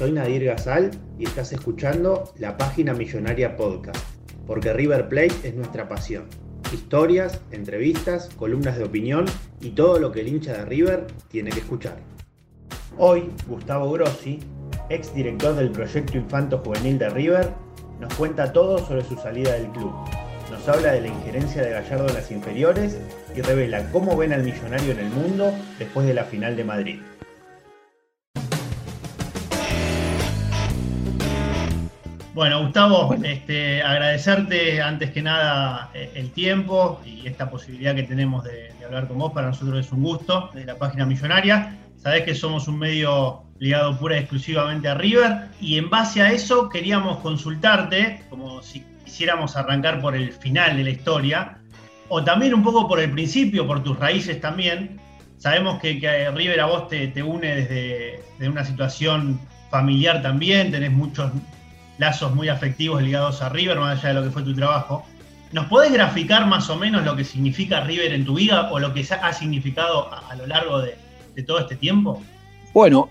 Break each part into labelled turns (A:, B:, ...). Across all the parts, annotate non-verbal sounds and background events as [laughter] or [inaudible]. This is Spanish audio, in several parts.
A: soy Nadir Gazal y estás escuchando la página Millonaria Podcast, porque River Plate es nuestra pasión. Historias, entrevistas, columnas de opinión y todo lo que el hincha de River tiene que escuchar. Hoy, Gustavo Grossi, ex director del proyecto Infanto Juvenil de River, nos cuenta todo sobre su salida del club. Nos habla de la injerencia de Gallardo en las inferiores y revela cómo ven al millonario en el mundo después de la final de Madrid. Bueno, Gustavo, Este, agradecerte antes que nada eh, el tiempo y esta posibilidad que tenemos de, de, hablar con vos. Para nosotros es un gusto de la página millonaria. Sabés que somos un medio ligado pura y exclusivamente a River y en base a eso queríamos consultarte, como si quisiéramos arrancar por el final de la historia, o también un poco por el principio, por tus raíces también. Sabemos que, que River a vos te, te une desde, desde una situación familiar también, tenés muchos lazos muy afectivos ligados a River, más allá de lo que fue tu trabajo. ¿Nos podés graficar más o menos lo que significa River en tu vida o lo que ha significado a, lo largo de, todo este tiempo?
B: Bueno,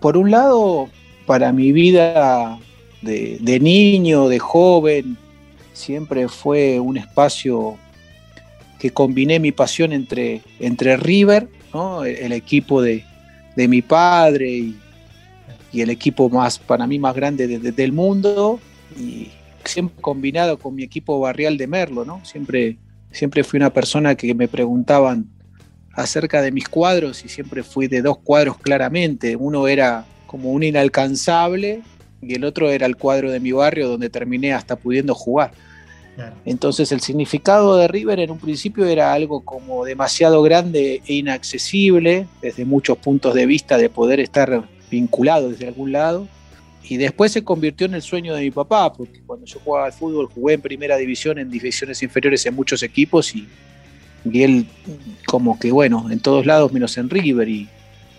B: por un lado, para mi vida de, niño, de joven, siempre fue un espacio que combiné mi pasión entre, entre River, el, el, equipo de, de mi padre y, y el equipo más, para mí, más grande de, de, del mundo y siempre combinado con mi equipo barrial de Merlo, ¿no? Siempre, siempre fui una persona que me preguntaban acerca de mis cuadros y siempre fui de dos cuadros claramente. Uno era como un inalcanzable y el otro era el cuadro de mi barrio donde terminé hasta pudiendo jugar. Entonces el significado de River en un principio era algo como demasiado grande e inaccesible desde muchos puntos de vista de poder estar vinculado desde algún lado. Y después se convirtió en el sueño de mi papá, porque cuando yo jugaba al fútbol jugué en primera división, en divisiones inferiores en muchos equipos y, y él como que bueno, en todos lados menos en River. Y,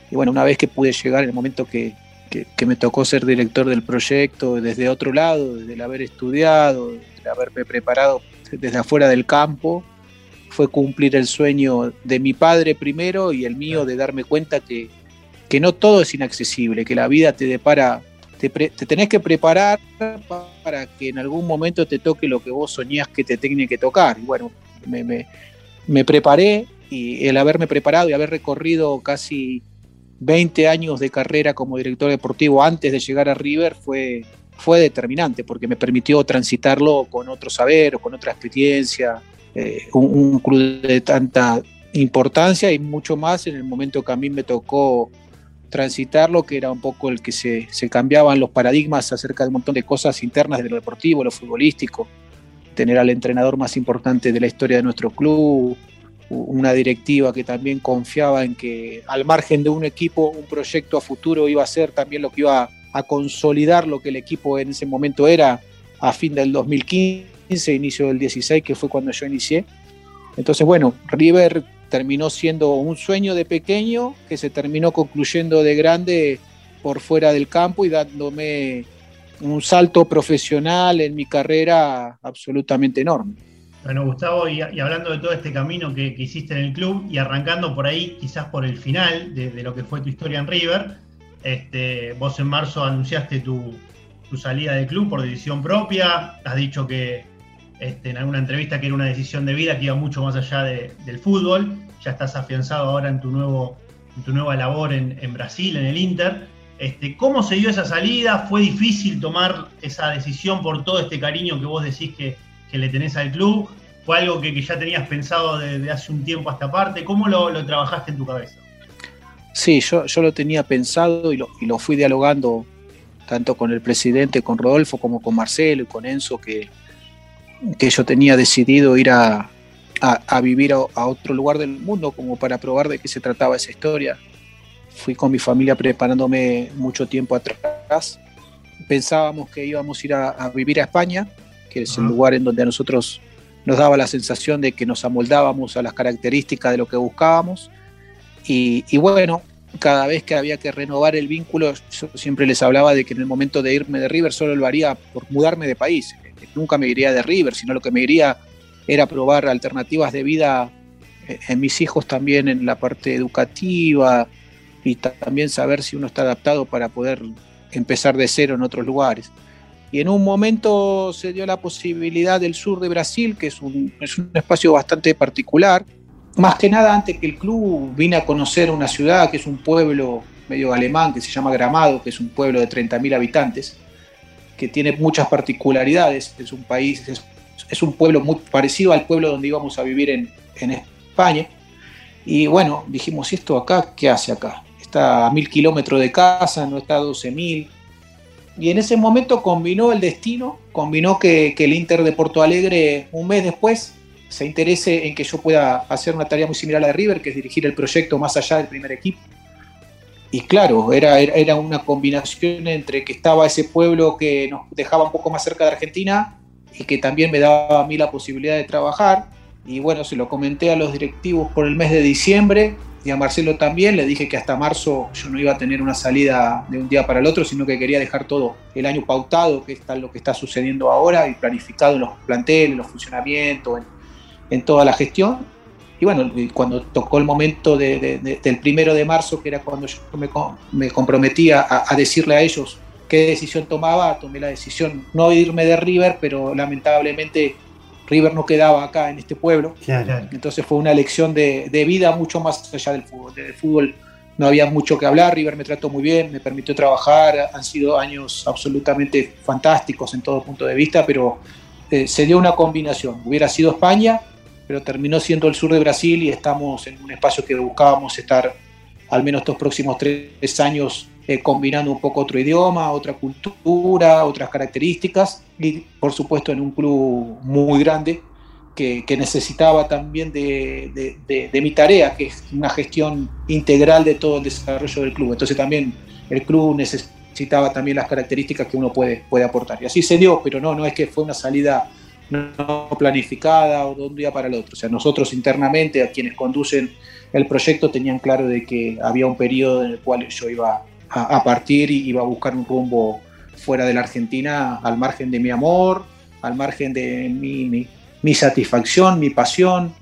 B: y bueno, una vez que pude llegar en el momento que, que, que, me tocó ser director del proyecto desde otro lado, desde el haber estudiado, desde el haberme preparado desde afuera del campo, fue cumplir el sueño de mi padre primero y el mío de darme cuenta que, que no todo es inaccesible, que la vida te depara, te, pre, te, tenés que preparar para que en algún momento te toque lo que vos soñás que te tiene que tocar. Y bueno, me, me, preparé y el haberme preparado y haber recorrido casi 20 años de carrera como director deportivo antes de llegar a River fue, fue determinante porque me permitió transitarlo con otro saber o con otra experiencia, eh, un, un club de tanta importancia y mucho más en el momento que a mí me tocó transitarlo, que era un poco el que se, se, cambiaban los paradigmas acerca de un montón de cosas internas de lo deportivo, lo futbolístico, tener al entrenador más importante de la historia de nuestro club, una directiva que también confiaba en que al margen de un equipo, un proyecto a futuro iba a ser también lo que iba a consolidar lo que el equipo en ese momento era a fin del 2015, inicio del 16, que fue cuando yo inicié. Entonces, bueno, River terminó siendo un sueño de pequeño que se terminó concluyendo de grande por fuera del campo y dándome un salto profesional en mi carrera absolutamente enorme.
A: Bueno, Gustavo, y, hablando de todo este camino que, que, hiciste en el club y arrancando por ahí, quizás por el final de, de lo que fue tu historia en River, este, vos en marzo anunciaste tu, tu, salida del club por decisión propia, has dicho que este, en alguna entrevista que era una decisión de vida que iba mucho más allá de, del fútbol, ya estás afianzado ahora en tu nuevo
C: tu nueva labor en, Brasil, en el Inter. Este, ¿Cómo se dio esa salida? ¿Fue difícil tomar esa decisión por todo este cariño que vos decís que, le tenés al club? ¿Fue algo que, ya tenías pensado desde hace un tiempo hasta parte? ¿Cómo lo, trabajaste en tu cabeza?
B: Sí, yo, yo lo tenía pensado y lo, y lo fui dialogando tanto con el presidente, con Rodolfo, como con Marcelo y con Enzo, que, que yo tenía decidido ir a, a, vivir a, otro lugar del mundo como para probar de qué se trataba esa historia. Fui con mi familia preparándome mucho tiempo atrás. Pensábamos que íbamos a ir a, vivir a España, que es el lugar en donde a nosotros nos daba la sensación de que nos amoldábamos a las características de lo que buscábamos. Y, y bueno, cada vez que había que renovar el vínculo, yo siempre les hablaba de que en el momento de irme de River solo lo haría por mudarme de país. Nunca me iría de River, sino lo que me iría era probar alternativas de vida eh, en mis hijos también en la parte educativa y también saber si uno está adaptado para poder empezar de cero en otros lugares. Y en un momento se dio la posibilidad del sur de Brasil, que es un, es un espacio bastante particular. Más que nada, antes que el club vine a conocer una ciudad que es un pueblo medio alemán, que se llama Gramado, que es un pueblo de 30.000 habitantes, que tiene muchas particularidades. Es un país, es un pueblo muy parecido al pueblo donde íbamos a vivir en, España. Y bueno, dijimos, ¿y esto acá qué hace acá? Está a mil kilómetros de casa, no está a 12 mil. Y en ese momento combinó el destino, combinó que, el Inter de Porto Alegre un mes después se interese en que yo pueda hacer una tarea muy similar a la de River, que es dirigir el proyecto más allá del primer equipo. Y claro, era, era una combinación entre que estaba ese pueblo que nos dejaba un poco más cerca de Argentina y que también me daba a mí la posibilidad de trabajar. Y bueno, se lo comenté a los directivos por el mes de diciembre y a Marcelo también. Le dije que hasta marzo yo no iba a tener una salida de un día para el otro, sino que quería dejar todo el año pautado, que es lo que está sucediendo ahora, y planificado en los planteles, en los funcionamientos, en, toda la gestión. Y bueno, cuando tocó el momento del primero de marzo, que era cuando yo me, me comprometía a decirle a ellos qué decisión tomaba, tomé la decisión no irme de River, pero lamentablemente River no quedaba acá en este pueblo. Entonces fue una elección de, vida mucho más allá del fútbol. Del fútbol no había mucho que hablar, River me trató muy bien, me permitió trabajar, han sido años absolutamente fantásticos en todo punto de vista, pero eh, se dio una combinación. Hubiera sido España, pero terminó siendo el sur de Brasil y estamos en un espacio que buscábamos estar al menos estos próximos tres años eh, combinando un poco otro idioma, otra cultura, otras características y por supuesto en un club muy grande que, necesitaba también de, mi tarea, que es una gestión integral de todo el desarrollo del club. Entonces también el club necesitaba también las características que uno puede, puede aportar. Y así se dio, pero no, no es que fue una salida no planificada o de un día para el otro. O sea, nosotros internamente, a quienes conducen el proyecto, tenían claro de que había un periodo en el cual yo iba a, partir y iba a buscar un rumbo fuera de la Argentina al margen de mi amor, al margen de mi, mi, satisfacción, mi pasión,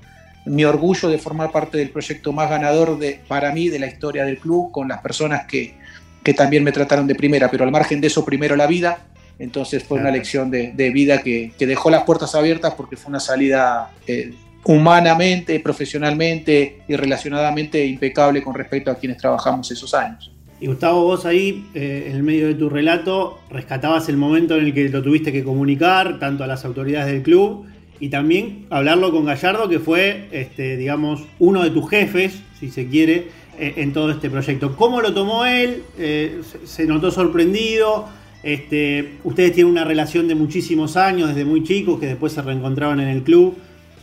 B: mi orgullo de formar parte del proyecto más ganador de, para mí de la historia del club, con las personas que, que también me trataron de primera, pero al margen de eso primero la vida, entonces fue una lección de, de vida que, que, dejó las puertas abiertas porque fue una salida eh, humanamente, profesionalmente y relacionadamente impecable con respecto a quienes trabajamos esos años.
A: Y Gustavo, vos ahí, eh, en el medio de tu relato, rescatabas el momento en el que lo tuviste que comunicar, tanto a las autoridades del club, y también hablarlo con Gallardo, que fue, este, digamos, uno de tus jefes, si se quiere, eh, en todo este proyecto. ¿Cómo lo tomó él? Eh, ¿Se notó sorprendido? Este, ustedes tienen una relación de muchísimos años, desde muy chicos, que después se reencontraban en el club.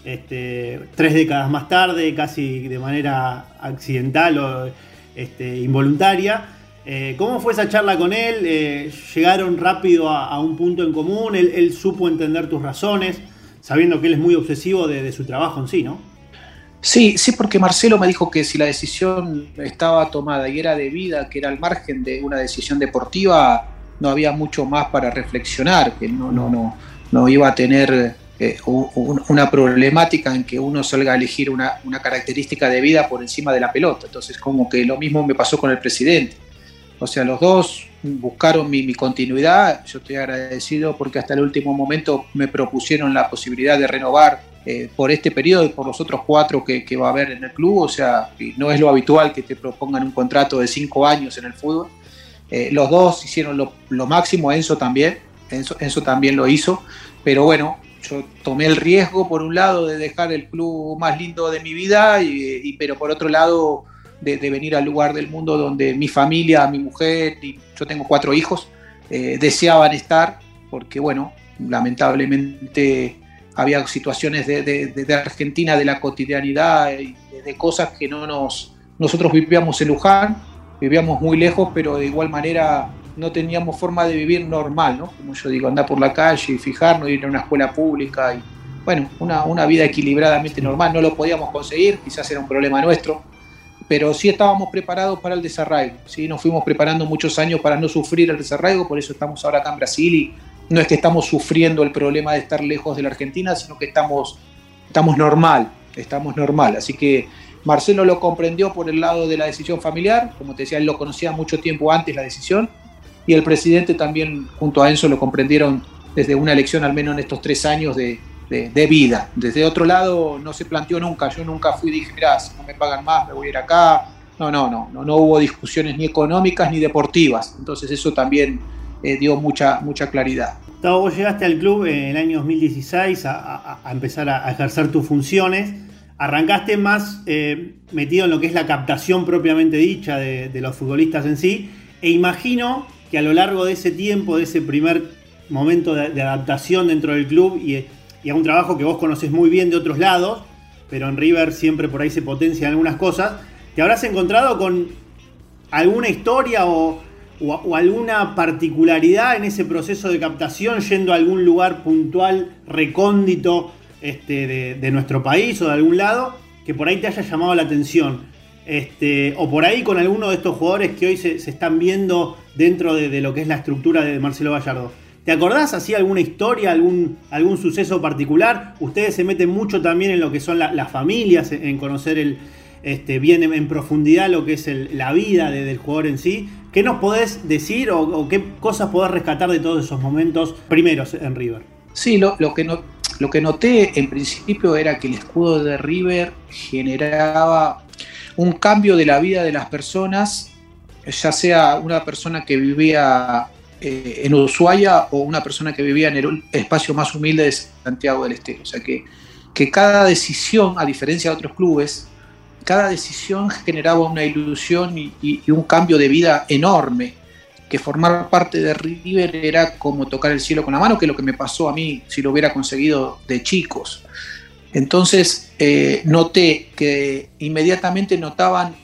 A: Este, tres décadas más tarde, casi de manera accidental o este, involuntaria. Eh, ¿Cómo fue esa charla con él? Eh, ¿Llegaron rápido a, un punto en común? Él, supo entender tus razones, sabiendo que él es muy obsesivo de, su trabajo en sí, ¿no?
B: Sí, sí, porque Marcelo me dijo que si la decisión estaba tomada y era debida, que era al margen de una decisión deportiva, no había mucho más para reflexionar, que no, no, no, no iba a tener eh, una problemática en que uno salga a elegir una, característica de vida por encima de la pelota. Entonces, como que lo mismo me pasó con el presidente. O sea, los dos buscaron mi, continuidad. Yo estoy agradecido porque hasta el último momento me propusieron la posibilidad de renovar eh, por este periodo y por los otros cuatro que, va a haber en el club. O sea, no es lo habitual que te propongan un contrato de cinco años en el fútbol. Eh, los dos hicieron lo, máximo, Enzo también, Enzo, también lo hizo, pero bueno, yo tomé el riesgo por un lado de dejar el club más lindo de mi vida, y, pero por otro lado de, venir al lugar del mundo donde mi familia, mi mujer y yo tengo cuatro hijos, eh, deseaban estar, porque bueno, lamentablemente había situaciones de, Argentina, de la cotidianidad, de, cosas que no nos... Nosotros vivíamos en Luján, vivíamos muy lejos, pero de igual manera no teníamos forma de vivir normal, ¿no? Como yo digo, andar por la calle y fijarnos, ir a una escuela pública y, bueno, una, una vida equilibradamente normal. No lo podíamos conseguir, quizás era un problema nuestro, pero sí estábamos preparados para el desarraigo, ¿sí? Nos fuimos preparando muchos años para no sufrir el desarraigo, por eso estamos ahora acá en Brasil y no es que estamos sufriendo el problema de estar lejos de la Argentina, sino que estamos, estamos normal, estamos normal. Así que Marcelo lo comprendió por el lado de la decisión familiar, como te decía, él lo conocía mucho tiempo antes la decisión, y el presidente también junto a Enzo lo comprendieron desde una elección, al menos en estos tres años de, vida. Desde otro lado no se planteó nunca, yo nunca fui y dije, mirá, si no me pagan más, me voy a ir acá. No, no, no, no, no hubo discusiones ni económicas ni deportivas. Entonces eso también eh, dio mucha, mucha claridad.
A: vos llegaste al club en el año 2016 a, empezar a, ejercer tus funciones. Arrancaste más eh, metido en lo que es la captación propiamente dicha de, los futbolistas en sí. E imagino que a lo largo de ese tiempo, de ese primer momento de, adaptación dentro del club y, a un trabajo que vos conocés muy bien de otros lados, pero en River siempre por ahí se potencian algunas cosas, te habrás encontrado con alguna historia o, o, alguna particularidad en ese proceso de captación yendo a algún lugar puntual, recóndito este, de, nuestro país o de algún lado, que por ahí te haya llamado la atención. Este, o por ahí con alguno de estos jugadores que hoy se, están viendo dentro de, lo que es la estructura de Marcelo Gallardo. ¿Te acordás así alguna historia, algún, algún suceso particular? Ustedes se meten mucho también en lo que son las familias, en conocer el, este, bien en, profundidad lo que es la vida del jugador en sí. ¿Qué nos podés decir o, qué cosas podés rescatar de todos esos momentos primeros en River?
B: Sí, lo, que no, lo que noté en principio era que el escudo de River generaba un cambio de la vida de las personas, ya sea una persona que vivía eh, en Ushuaia o una persona que vivía en el espacio más humilde de Santiago del Estero. O sea que, que cada decisión, a diferencia de otros clubes, cada decisión generaba una ilusión y, un cambio de vida enorme, que formar parte de River era como tocar el cielo con la mano, que es lo que me pasó a mí si lo hubiera conseguido de chicos. Entonces eh, noté que inmediatamente notaban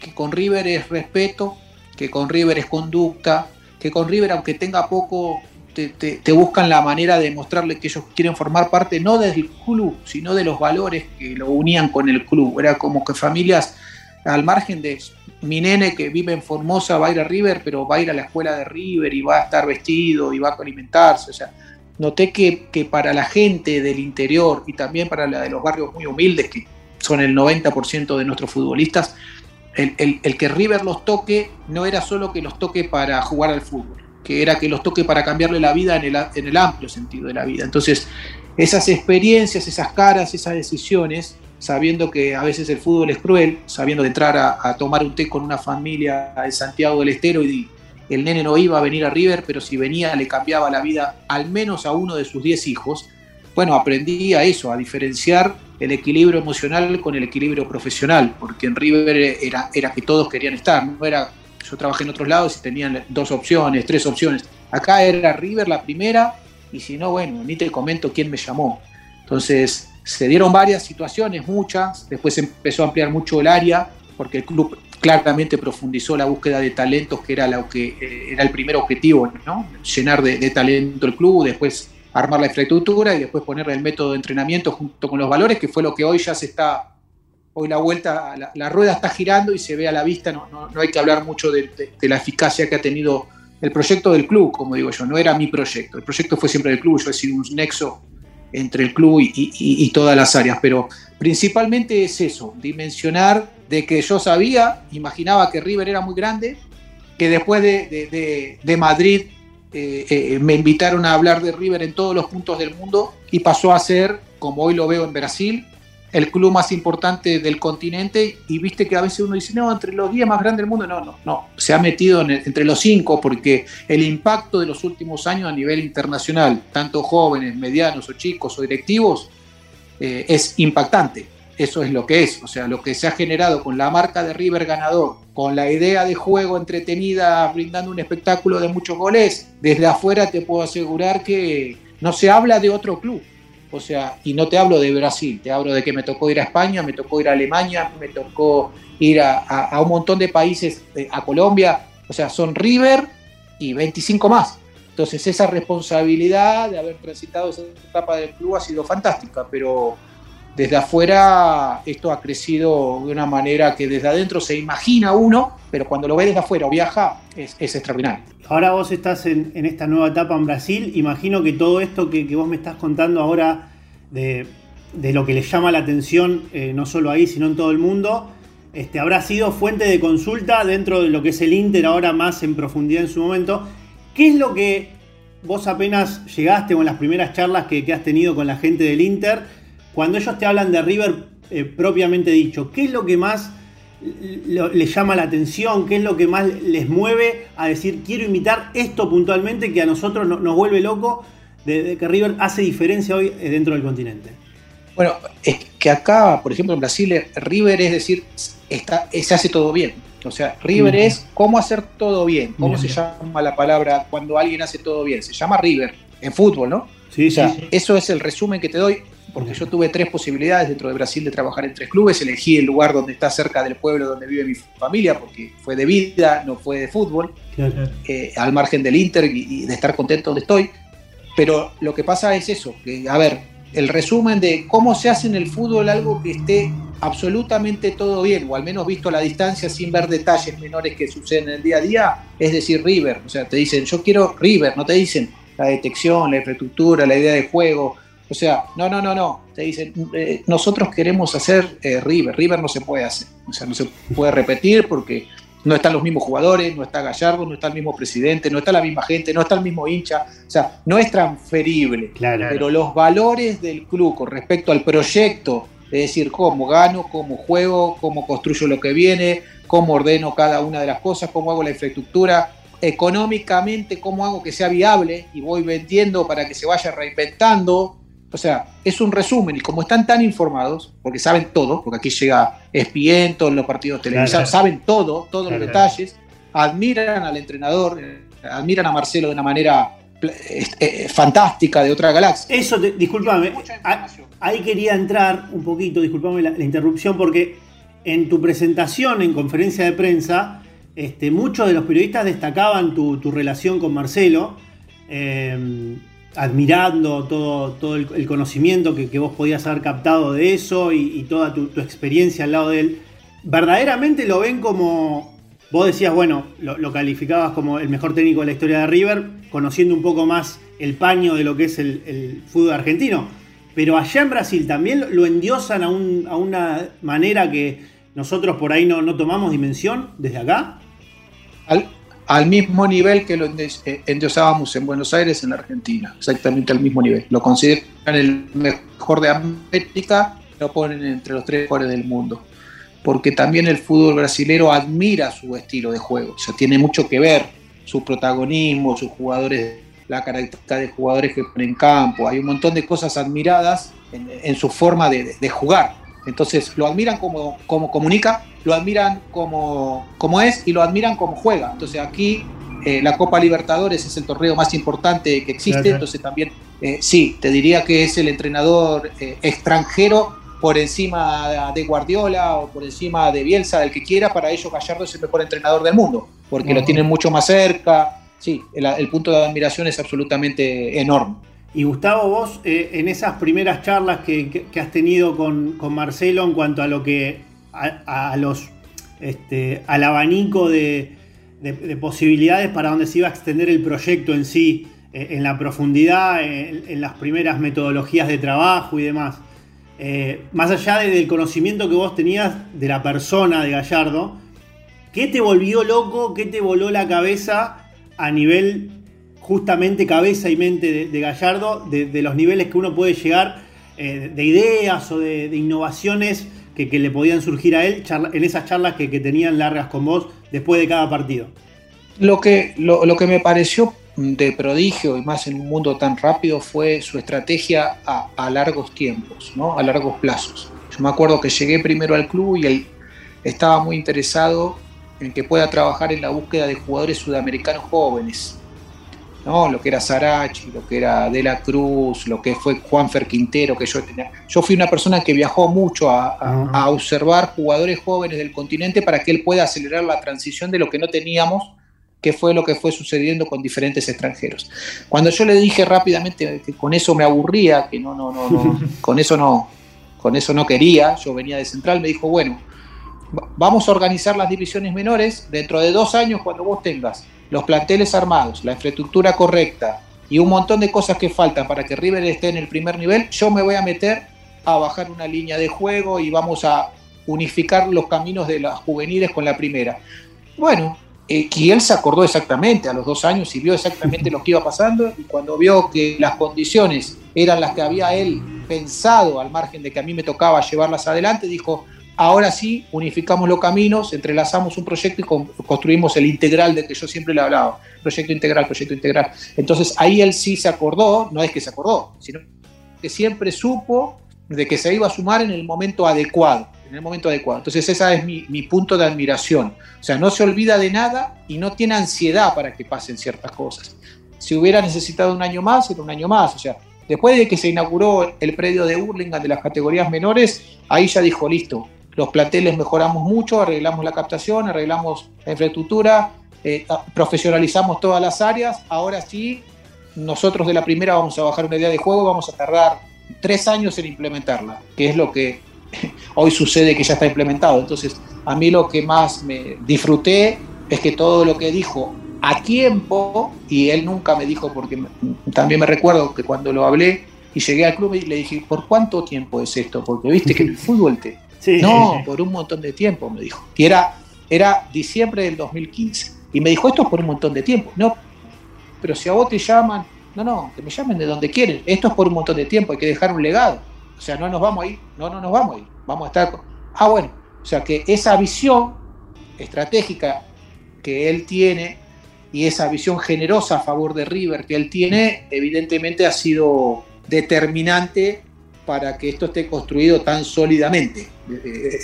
B: que con River es respeto, que con River es conducta, que con River aunque tenga poco te, buscan la manera de mostrarle que ellos quieren formar parte no del club, sino de los valores que lo unían con el club. Era como que familias al margen de mi nene que vive en Formosa va a ir a River, pero va a ir a la escuela de River y va a estar vestido y va a alimentarse. O sea, noté que, que para la gente del interior y también para la de los barrios muy humildes, que son el 90% de nuestros futbolistas, el, el, que River los toque no era solo que los toque para jugar al fútbol, que era que los toque para cambiarle la vida en el, en el amplio sentido de la vida. Entonces, esas experiencias, esas caras, esas decisiones, sabiendo que a veces el fútbol es cruel, sabiendo de entrar a, tomar un té con una familia en Santiago del Estero y el nene no iba a venir a River, pero si venía le cambiaba la vida al menos a uno de sus 10 hijos. Bueno, aprendí a eso, a diferenciar el equilibrio emocional con el equilibrio profesional, porque en River era, era que todos querían estar, no era yo trabajé en otros lados y tenían dos opciones, tres opciones. Acá era River la primera y si no, bueno, ni te comento quién me llamó. Entonces, se dieron varias situaciones, muchas, después empezó a ampliar mucho el área, porque el club claramente profundizó la búsqueda de talentos, que era lo que eh, era el primer objetivo, ¿no? Llenar de, de, talento el club, después armar la infraestructura y después ponerle el método de entrenamiento junto con los valores, que fue lo que hoy ya se está hoy la vuelta, la, rueda está girando y se ve a la vista, no, no, hay que hablar mucho de, la eficacia que ha tenido el proyecto del club, como digo yo, no era mi proyecto, el proyecto fue siempre del club, yo he sido un nexo entre el club y, todas las áreas, pero principalmente es eso, dimensionar de que yo sabía, imaginaba que River era muy grande, que después de, Madrid eh, eh, me invitaron a hablar de River en todos los puntos del mundo y pasó a ser como hoy lo veo en Brasil, el club más importante del continente y viste que a veces uno dice, no, entre los 10 más grandes del mundo, no, no, no, se ha metido entre los 5 porque el impacto de los últimos años a nivel internacional, tanto jóvenes, medianos o chicos o directivos, eh, es impactante. Eso es lo que es, o sea, lo que se ha generado con la marca de River ganador, con la idea de juego entretenida, brindando un espectáculo de muchos goles, desde afuera te puedo asegurar que no se habla de otro club o sea, y no te hablo de Brasil, te hablo de que me tocó ir a España, me tocó ir a Alemania, me tocó ir a, un montón de países, eh, a Colombia, o sea, son River y 25 más. Entonces esa responsabilidad de haber transitado esa etapa del club ha sido fantástica, pero desde afuera esto ha crecido de una manera que desde adentro se imagina uno, pero cuando lo ve desde afuera o viaja es, extraordinario.
A: Ahora vos estás en, esta nueva etapa en Brasil, imagino que todo esto que, vos me estás contando ahora de, lo que le llama la atención, eh, no solo ahí, sino en todo el mundo, este, habrá sido fuente de consulta dentro de lo que es el Inter ahora más en profundidad en su momento. ¿Qué es lo que vos apenas llegaste con las primeras charlas que, que has tenido con la gente del Inter? Cuando ellos te hablan de River eh, propiamente dicho, ¿qué es lo que más les llama la atención? ¿Qué es lo que más les mueve a decir, quiero imitar esto puntualmente que a nosotros nos vuelve loco de, que River hace diferencia hoy eh, dentro del continente?
B: Bueno, es que acá, por ejemplo, en Brasil, eh, River es decir, está, se hace todo bien. O sea, River es cómo hacer todo bien. ¿Cómo se llama la palabra cuando alguien hace todo bien? Se llama River, en fútbol, ¿no? Sí, sí. Eso es el resumen que te doy porque yo tuve tres posibilidades dentro de Brasil de trabajar en tres clubes, elegí el lugar donde está cerca del pueblo donde vive mi familia, porque fue de vida, no fue de fútbol, eh, al margen del Inter y, de estar contento donde estoy. Pero lo que pasa es eso, que, a ver, el resumen de cómo se hace en el fútbol algo que esté absolutamente todo bien, o al menos visto a la distancia sin ver detalles menores que suceden en el día a día, es decir, River. O sea, te dicen, yo quiero River, no te dicen la detección, la infraestructura, la idea de juego, o sea, no, no, no, no. Te dicen, eh, nosotros queremos hacer eh, River. River no se puede hacer. O sea, no se puede repetir porque no están los mismos jugadores, no está Gallardo, no está el mismo presidente, no está la misma gente, no está el mismo hincha. O sea, no es transferible. Pero los valores del club con respecto al proyecto, es decir, cómo gano, cómo juego, cómo construyo lo que viene, cómo ordeno cada una de las cosas, cómo hago la infraestructura, económicamente, cómo hago que sea viable y voy vendiendo para que se vaya reinventando o sea, es un resumen y como están tan informados, porque saben todo, porque aquí llega ESPN, todos los partidos televisados, saben todo, todos los detalles, admiran al entrenador, eh, admiran a Marcelo de una manera eh, eh, fantástica de otra galaxia.
A: Eso, discúlpame, ahí quería entrar un poquito, discúlpame la, interrupción, porque en tu presentación en conferencia de prensa, este, muchos de los periodistas destacaban tu, relación con Marcelo admirando todo, todo el, conocimiento que, vos podías haber captado de eso y, toda tu, experiencia al lado de él, ¿verdaderamente lo ven como, vos decías, bueno, lo, calificabas como el mejor técnico de la historia de River, conociendo un poco más el paño de lo que es el, fútbol argentino? Pero allá en Brasil también lo endiosan a, una manera que nosotros por ahí no, no tomamos dimensión desde acá
B: mismo nivel que lo eh, endiosábamos en Buenos Aires, en Argentina, exactamente al mismo nivel. Lo consideran el mejor de América, lo ponen entre los tres mejores del mundo, porque también el fútbol brasilero admira su estilo de juego, o sea, tiene mucho que ver su protagonismo, sus jugadores, la característica de jugadores que ponen en campo, hay un montón de cosas admiradas en, su forma de jugar entonces lo admiran como, como comunica, lo admiran como, como es y lo admiran como juega. Entonces aquí eh, la Copa Libertadores es el torneo más importante que existe, entonces también eh, sí, te diría que es el entrenador eh, extranjero por encima de Guardiola o por encima de Bielsa, del que quiera, para ellos Gallardo es el mejor entrenador del mundo, porque lo tienen mucho más cerca, sí, el punto de admiración es absolutamente enorme.
A: Y Gustavo, vos eh, en esas primeras charlas que, has tenido con, Marcelo en cuanto a lo que a, los este, al abanico de, posibilidades para donde se iba a extender el proyecto en sí, eh, en la profundidad, en, las primeras metodologías de trabajo y demás. Eh, más allá del conocimiento que vos tenías de la persona de Gallardo, ¿qué te volvió loco? ¿Qué te voló la cabeza a nivel justamente cabeza y mente de, Gallardo, de, los niveles que uno puede llegar eh, de ideas o de, innovaciones que, le podían surgir a él en esas charlas que, tenían largas con vos después de cada partido?
B: Lo que, lo, que me pareció de prodigio y más en un mundo tan rápido fue su estrategia a, a largos tiempos, ¿no? a largos plazos. Yo me acuerdo que llegué primero al club y él estaba muy interesado en que pueda trabajar en la búsqueda de jugadores sudamericanos jóvenes, lo que era Sarachi, lo que era De la Cruz, lo que fue Juanfer Quintero, que yo tenía. Yo fui una persona que viajó mucho a, observar jugadores jóvenes del continente para que él pueda acelerar la transición de lo que no teníamos, que fue lo que fue sucediendo con diferentes extranjeros. Cuando yo le dije rápidamente que con eso me aburría, que no, no, no, no [laughs] con eso no, con eso no quería, yo venía de central, me dijo, bueno, vamos a organizar las divisiones menores dentro de dos años cuando vos tengas los planteles armados, la infraestructura correcta y un montón de cosas que faltan para que River esté en el primer nivel, yo me voy a meter a bajar una línea de juego y vamos a unificar los caminos de las juveniles con la primera. Bueno, eh, él se acordó exactamente a los dos años y vio exactamente lo que iba pasando y cuando vio que las condiciones eran las que había él pensado al margen de que a mí me tocaba llevarlas adelante, dijo, Ahora sí, unificamos los caminos, entrelazamos un proyecto y construimos el integral de que yo siempre le hablaba. Proyecto integral, proyecto integral. Entonces ahí él sí se acordó, no es que se acordó, sino que siempre supo de que se iba a sumar en el momento adecuado, en el momento adecuado. Entonces ese es mi, punto de admiración. O sea, no se olvida de nada y no tiene ansiedad para que pasen ciertas cosas. Si hubiera necesitado un año más, era un año más. O sea, después de que se inauguró el predio de Hurlingham de las categorías menores, ahí ya dijo, listo, los planteles mejoramos mucho, arreglamos la captación, arreglamos la infraestructura, eh, profesionalizamos todas las áreas. Ahora sí, nosotros de la primera vamos a bajar una idea de juego, vamos a tardar tres años en implementarla, que es lo que [laughs] hoy sucede que ya está implementado. Entonces, a mí lo que más me disfruté es que todo lo que dijo a tiempo, y él nunca me dijo, porque también me recuerdo que cuando lo hablé y llegué al club y le dije, ¿por cuánto tiempo es esto? Porque viste que el [laughs] fútbol te, no, por un montón de tiempo, me dijo. Y era, era diciembre del 2015. Y me dijo, esto es por un montón de tiempo. No, pero si a vos te llaman, no, no, que me llamen de donde quieren. Esto es por un montón de tiempo, hay que dejar un legado. O sea, no nos vamos a ir, no, no nos vamos a ir. Vamos a estar. Ah, bueno, o sea que esa visión estratégica que él tiene y esa visión generosa a favor de River que él tiene, evidentemente ha sido determinante para que esto esté construido tan sólidamente.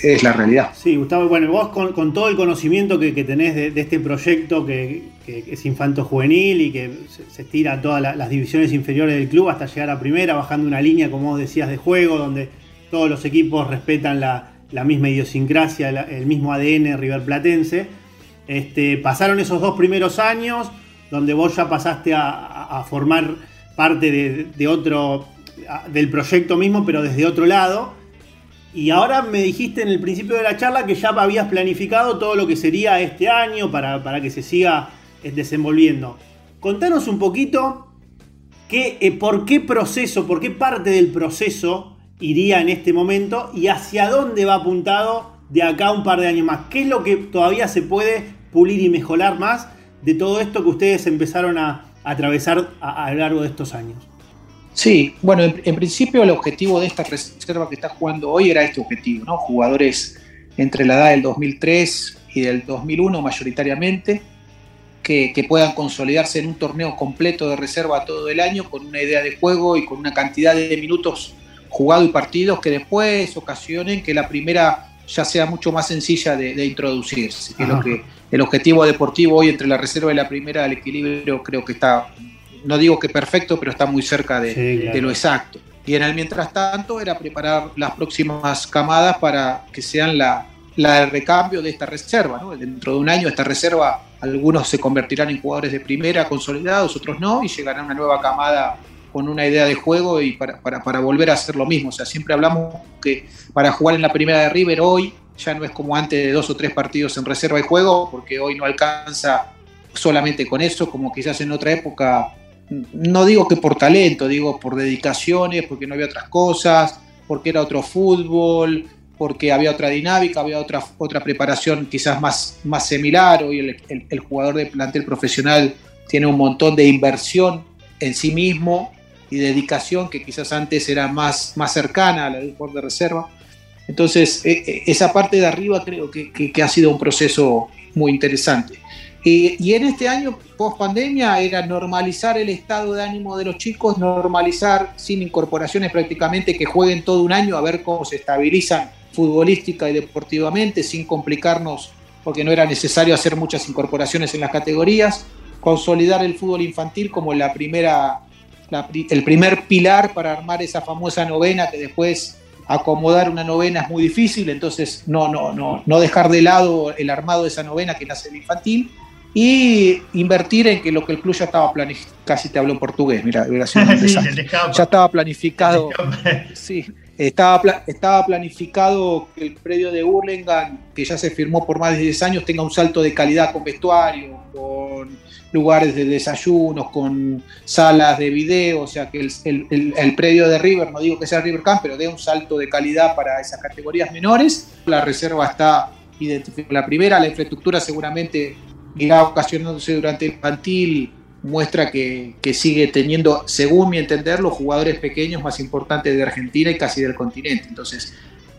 B: Es la realidad.
A: Sí, Gustavo, bueno, vos con, todo el conocimiento que, tenés de, este proyecto que, es infanto juvenil y que se, estira a todas las divisiones inferiores del club hasta llegar a primera, bajando una línea, como vos decías, de juego, donde todos los equipos respetan la, misma idiosincrasia, el mismo ADN riverplatense. Este, pasaron esos dos primeros años donde vos ya pasaste a, formar parte de otro del proyecto mismo, pero desde otro lado. Y ahora me dijiste en el principio de la charla que ya habías planificado todo lo que sería este año para, que se siga eh, desenvolviendo. Contanos un poquito qué, eh, por qué proceso, por qué parte del proceso iría en este momento y hacia dónde va apuntado de acá un par de años más. ¿Qué es lo que todavía se puede pulir y mejorar más de todo esto que ustedes empezaron a, atravesar a lo largo de estos años?
B: Sí, bueno, en, principio el objetivo de esta reserva que está jugando hoy era este objetivo, ¿no? Jugadores entre la edad del 2003 y del 2001 mayoritariamente, que, puedan consolidarse en un torneo completo de reserva todo el año con una idea de juego y con una cantidad de minutos jugados y partidos que después ocasionen que la primera ya sea mucho más sencilla de, introducirse. Que lo que el objetivo deportivo hoy entre la reserva y la primera, el equilibrio creo que está no digo que perfecto, pero está muy cerca de, lo exacto. Y en el mientras tanto era preparar las próximas camadas para que sean la, la del recambio de esta reserva. Dentro de un año esta reserva, algunos se convertirán en jugadores de primera consolidados, otros no, y llegará una nueva camada con una idea de juego y para, para, para, volver a hacer lo mismo. O sea, siempre hablamos que para jugar en la primera de River hoy ya no es como antes de dos o tres partidos en reserva y juego, porque hoy no alcanza solamente con eso, como quizás en otra época no digo que por talento, digo por dedicaciones, porque no había otras cosas, porque era otro fútbol, porque había otra dinámica, había otra, otra preparación quizás más, más similar. Hoy el, jugador de plantel profesional tiene un montón de inversión en sí mismo y dedicación que quizás antes era más, más cercana a la del de reserva. Entonces, e, e, esa parte de arriba creo que, que, ha sido un proceso muy interesante. Y en este año, post pandemia, era normalizar el estado de ánimo de los chicos, normalizar sin incorporaciones prácticamente que jueguen todo un año a ver cómo se estabilizan futbolística y deportivamente, sin complicarnos, porque no era necesario hacer muchas incorporaciones en las categorías, consolidar el fútbol infantil como la primera, el primer pilar para armar esa famosa novena que después acomodar una novena es muy difícil, entonces no, no, no, no dejar de lado el armado de esa novena que nace el infantil y invertir en que lo que el club ya estaba planificado, casi te hablo en portugués, mira, [laughs] ya estaba planificado, sí, estaba, estaba planificado que el predio de Hurlingham, que ya se firmó por más de 10 años, tenga un salto de calidad con vestuario, con lugares de desayunos, con salas de video, o sea que el, predio de River, no digo que sea River Camp, pero dé un salto de calidad para esas categorías menores. La reserva está identificada. La primera, la infraestructura seguramente irá ocasionándose durante el infantil muestra que, sigue teniendo, según mi entender, los jugadores pequeños más importantes de Argentina y casi del continente. Entonces,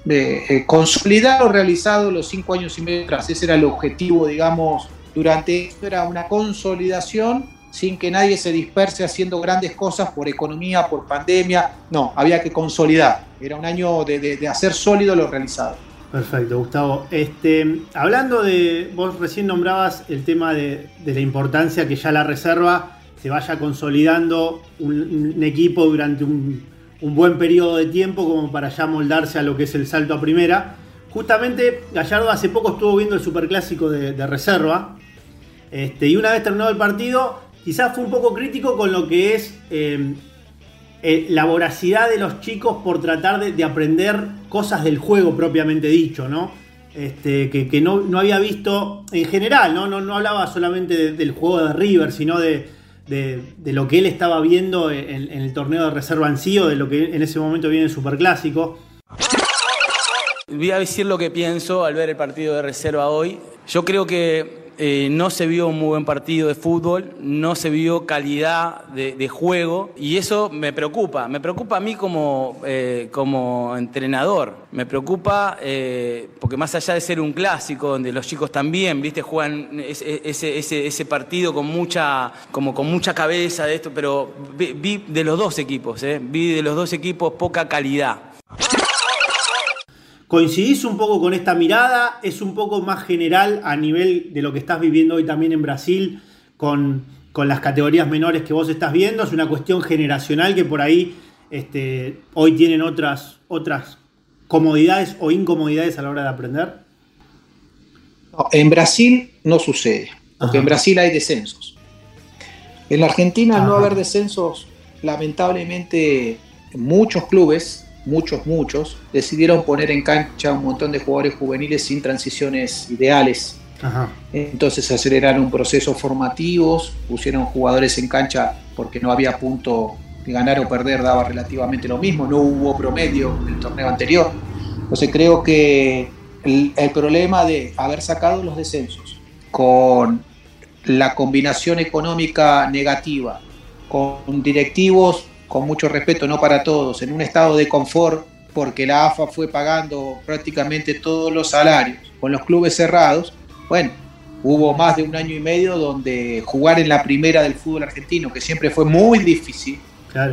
B: eh, consolidar lo realizado los cinco años y medio atrás, ese era el objetivo, digamos, durante esto era una consolidación sin que nadie se disperse haciendo grandes cosas por economía, por pandemia. No, había que consolidar. Era un año de hacer sólido lo realizado.
A: Perfecto, Gustavo. Este, hablando de, vos recién nombrabas el tema de, la importancia que ya la reserva se vaya consolidando un, equipo durante un, buen periodo de tiempo como para ya moldarse a lo que es el salto a primera. Justamente Gallardo hace poco estuvo viendo el superclásico de, de reserva este, y una vez terminado el partido quizás fue un poco crítico con lo que es eh, eh, la voracidad de los chicos por tratar de, aprender cosas del juego propiamente dicho, ¿no? Este, que, no, había visto en general, ¿no? No, hablaba solamente del juego de River, sino de, lo que él estaba viendo en, el torneo de reserva en sí de lo que en ese momento viene en Superclásico.
D: Voy a decir lo que pienso al ver el partido de reserva hoy. Yo creo que eh, no se vio un muy buen partido de fútbol, no se vio calidad de, juego y eso me preocupa. Me preocupa a mí como, eh, como entrenador. Me preocupa eh, porque más allá de ser un clásico donde los chicos también, viste, juegan ese, ese, partido con mucha, como con mucha cabeza de esto, pero vi, vi de los dos equipos, vi de los dos equipos poca calidad.
A: ¿Coincidís un poco con esta mirada? ¿Es un poco más general a nivel de lo que estás viviendo hoy también en Brasil con, las categorías menores que vos estás viendo? ¿Es una cuestión generacional que por ahí este, hoy tienen otras, otras comodidades o incomodidades a la hora de aprender?
B: en Brasil no sucede, porque en Brasil hay descensos. En la Argentina, al no haber descensos, lamentablemente muchos clubes muchos, muchos, decidieron poner en cancha un montón de jugadores juveniles sin transiciones ideales. Entonces aceleraron procesos formativos, pusieron jugadores en cancha porque no había punto de ganar o perder, daba relativamente lo mismo, no hubo promedio en el torneo anterior. Entonces creo que el, el problema de haber sacado los descensos con la combinación económica negativa, con directivos con mucho respeto, no para todos, en un estado de confort, porque la AFA fue pagando prácticamente todos los salarios con los clubes cerrados, bueno, hubo más de un año y medio donde jugar en la primera del fútbol argentino, que siempre fue muy difícil,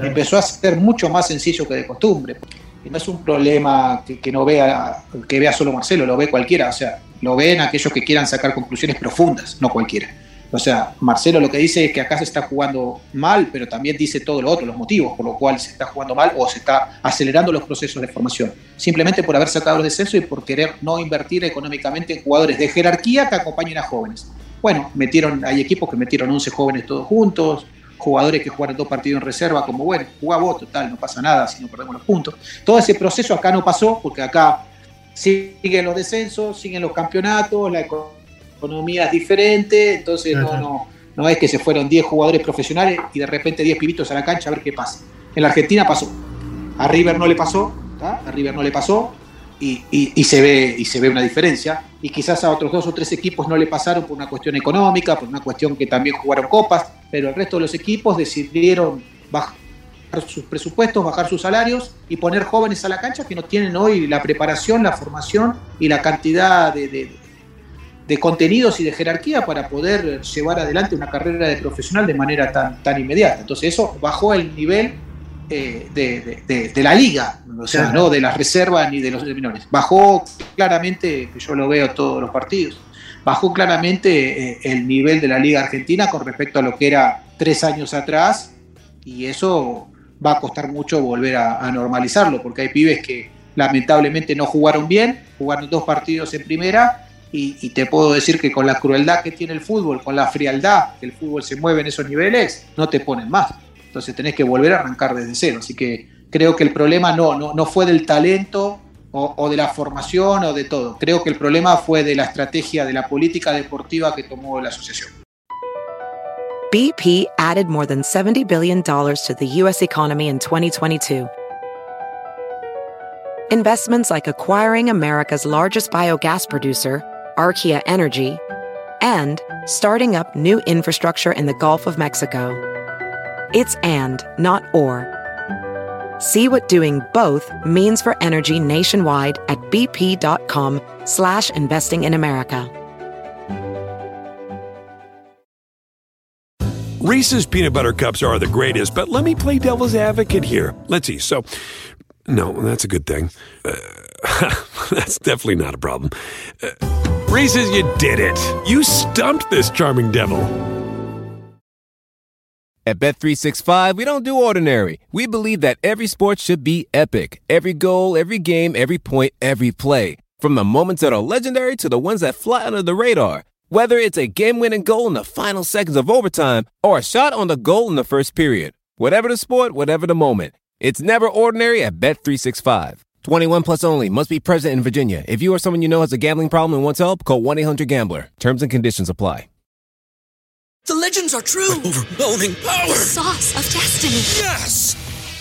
B: empezó a ser mucho más sencillo que de costumbre. Y no es un problema que, que, no vea, que vea solo Marcelo, lo ve cualquiera, o sea, lo ven aquellos que quieran sacar conclusiones profundas, no cualquiera. O sea, Marcelo lo que dice es que acá se está jugando mal, pero también dice todo lo otro, los motivos por los cuales se está jugando mal o se está acelerando los procesos de formación. Simplemente por haber sacado el descenso y por querer no invertir económicamente en jugadores de jerarquía que acompañen a jóvenes. Bueno, metieron, hay equipos que metieron 11 jóvenes todos juntos, jugadores que jugaron dos partidos en reserva, como bueno, jugá vos, total, no pasa nada si no perdemos los puntos. Todo ese proceso acá no pasó, porque acá siguen los descensos, siguen los campeonatos, la economía es diferente, entonces no, no, no es que se fueron 10 jugadores profesionales y de repente 10 pibitos a la cancha a ver qué pasa. En la Argentina pasó. A River no le pasó, a River no le pasó y, y, se ve, y se ve una diferencia. Y quizás a otros dos o tres equipos no le pasaron por una cuestión económica, por una cuestión que también jugaron copas, pero el resto de los equipos decidieron sus presupuestos, bajar sus salarios y poner jóvenes a la cancha que no tienen hoy la preparación, la formación y la cantidad de, de, contenidos y de jerarquía para poder llevar adelante una carrera de profesional de manera tan, tan inmediata. Entonces eso bajó el nivel eh, de, la liga, o sea, no de las reservas ni de los menores. Bajó claramente, que yo lo veo todos los partidos, bajó claramente eh, el nivel de la liga argentina con respecto a lo que era tres años atrás y eso va a costar mucho volver a, normalizarlo, porque hay pibes que lamentablemente no jugaron bien, jugaron dos partidos en primera y, te puedo decir que con la crueldad que tiene el fútbol, con la frialdad que el fútbol se mueve en esos niveles, no te ponen más. Entonces tenés que volver a arrancar desde cero. Así que creo que el problema no, no, no fue del talento o, o, de la formación o de todo. Creo que el problema fue de la estrategia, de la política deportiva que tomó la asociación.
E: BP added more than $70 billion to the U.S. economy in 2022. Investments like acquiring America's largest biogas producer, Archaea Energy, and starting up new infrastructure in the Gulf of Mexico. It's and, not or. See what doing both means for energy nationwide at bp.com slash investing in America.
F: Reese's peanut butter cups are the greatest, but let me play devil's advocate here. Let's see. So, no, that's a good thing. Uh, [laughs] that's definitely not a problem. Uh, Reese's, you did it. You stumped this charming devil.
G: At Bet365, we don't do ordinary. We believe that every sport should be epic. Every goal, every game, every point, every play. From the moments that are legendary to the ones that fly under the radar. Whether it's a game-winning goal in the final seconds of overtime or a shot on the goal in the first period. Whatever the sport, whatever the moment. It's never ordinary at Bet365. 21 plus only. Must be present in Virginia. If you or someone you know has a gambling problem and wants help, call 1-800-GAMBLER. Terms and conditions apply.
H: The legends are true.
I: Overwhelming power!
H: The sauce of destiny.
I: Yes!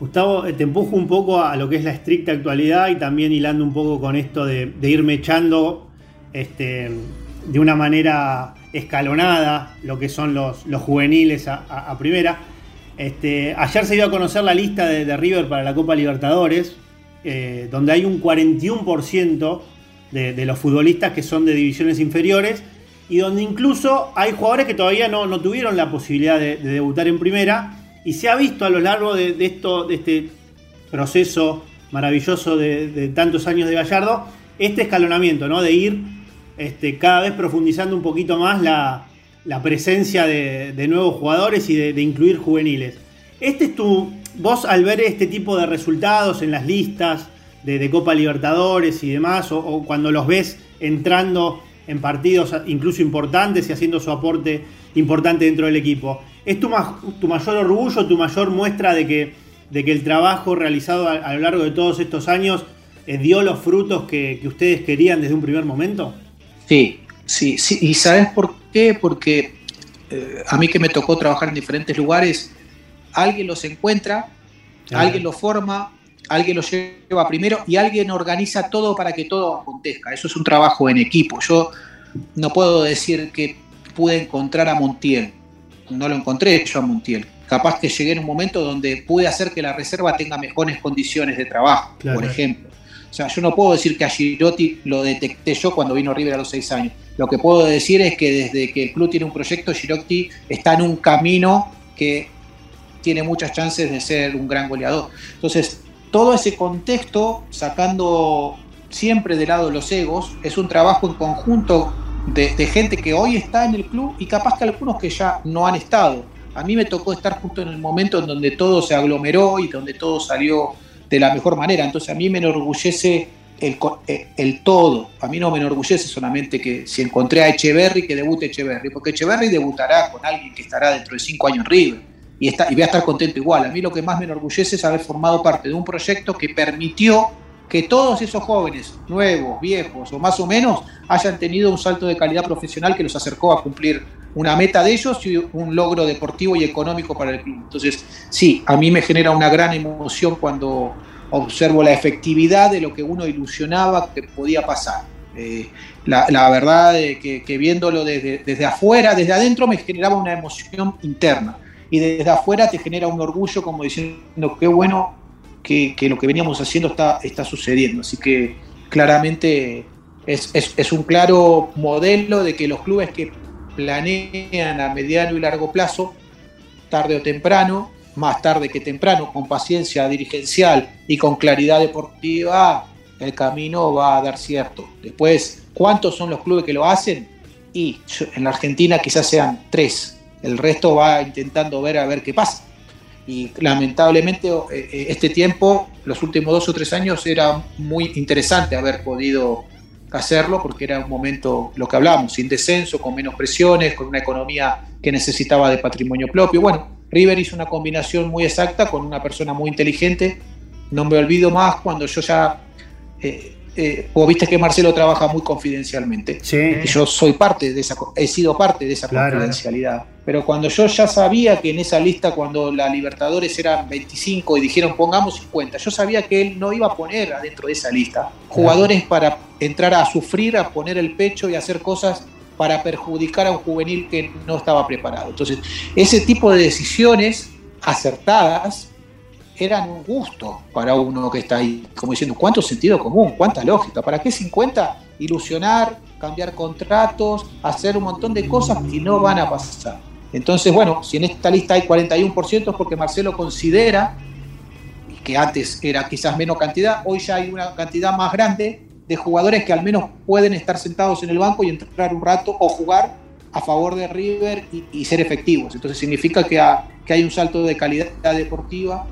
A: Gustavo, eh, te empujo un poco a lo que es la estricta actualidad y también hilando un poco con esto de, de irme echando este, de una manera escalonada lo que son los, juveniles a, primera. Este, ayer se dio a conocer la lista de, River para la Copa Libertadores, eh, donde hay un 41% de, de los futbolistas que son de divisiones inferiores y donde incluso hay jugadores que todavía no, tuvieron la posibilidad de debutar en primera y se ha visto a lo largo de, esto, de este proceso maravilloso de, tantos años de Gallardo, este escalonamiento, ¿no? De ir este, cada vez profundizando un poquito más la, presencia de, nuevos jugadores y de, incluir juveniles. Este es tu. Vos al ver este tipo de resultados en las listas de, Copa Libertadores y demás, o cuando los ves entrando en partidos incluso importantes y haciendo su aporte importante dentro del equipo, ¿es tu, ma- tu mayor orgullo, tu mayor muestra de que, de que el trabajo realizado a, a lo largo de todos estos años eh, dio los frutos que, que ustedes querían desde un primer momento?
B: Sí, sí, sí. ¿Y sabes por qué? Porque eh, a mí que me tocó trabajar en diferentes lugares, alguien los encuentra, alguien los forma, alguien los lleva primero y alguien organiza todo para que todo acontezca. Eso es un trabajo en equipo. Yo no puedo decir que pude encontrar a Montiel. No lo encontré yo a Montiel. Capaz que llegué en un momento donde pude hacer que la reserva tenga mejores condiciones de trabajo,
A: Claro.
B: por ejemplo. O sea, yo no puedo decir que a Girotti lo detecté yo cuando vino River a los seis años. Lo que puedo decir es que desde que el club tiene un proyecto, Girotti está en un camino que tiene muchas chances de ser un gran goleador. Entonces, todo ese contexto, sacando siempre de lado los egos, es un trabajo en conjunto de, gente que hoy está en el club y capaz que algunos que ya no han estado. A mí me tocó estar justo en el momento en donde todo se aglomeró y donde todo salió de la mejor manera. Entonces a mí me enorgullece el, eh, el todo. A mí no me enorgullece solamente que si encontré a Echeverry, que debute Echeverry, porque Echeverry debutará con alguien que estará dentro de cinco años en River. y, está, y voy a estar contento igual. A mí lo que más me enorgullece es haber formado parte de un proyecto que permitió que todos esos jóvenes, nuevos, viejos o más o menos, hayan tenido un salto de calidad profesional que los acercó a cumplir una meta de ellos y un logro deportivo y económico para el club. Entonces, sí, a mí me genera una gran emoción cuando observo la efectividad de lo que uno ilusionaba que podía pasar. Eh, la, verdad es que, viéndolo desde, desde afuera, desde adentro me generaba una emoción interna y desde afuera te genera un orgullo como diciendo qué bueno que, lo que veníamos haciendo está, está sucediendo. Así que claramente es, es, un claro modelo de que los clubes que planean a mediano y largo plazo, tarde o temprano, más tarde que temprano, con paciencia dirigencial y con claridad deportiva, el camino va a dar cierto. Después, ¿cuántos son los clubes que lo hacen? Y en la Argentina quizás sean tres. El resto va intentando ver a ver qué pasa. Y lamentablemente eh, eh, este tiempo, los últimos dos o tres años, era muy interesante haber podido hacerlo porque era un momento, lo que hablábamos, sin descenso, con menos presiones, con una economía que necesitaba de patrimonio propio. Bueno, River hizo una combinación muy exacta con una persona muy inteligente. No me olvido más cuando yo ya eh, eh, vos viste que Marcelo trabaja muy confidencialmente. Y yo soy parte de esa, he sido parte de esa confidencialidad. Pero cuando yo ya sabía que en esa lista, cuando la Libertadores eran 25 y dijeron pongamos 50, yo sabía que él no iba a poner adentro de esa lista jugadores para entrar a sufrir, a poner el pecho y hacer cosas para perjudicar a un juvenil que no estaba preparado. Entonces, ese tipo de decisiones acertadas eran un gusto para uno que está ahí, como diciendo, ¿cuánto sentido común? ¿Cuánta lógica? ¿Para qué 50? Ilusionar, cambiar contratos, hacer un montón de cosas que no van a pasar. Entonces, bueno, si en esta lista hay 41% es porque Marcelo considera que antes era quizás menos cantidad, hoy ya hay una cantidad más grande de jugadores que al menos pueden estar sentados en el banco y entrar un rato o jugar a favor de River y, ser efectivos. Entonces significa que, que hay un salto de calidad deportiva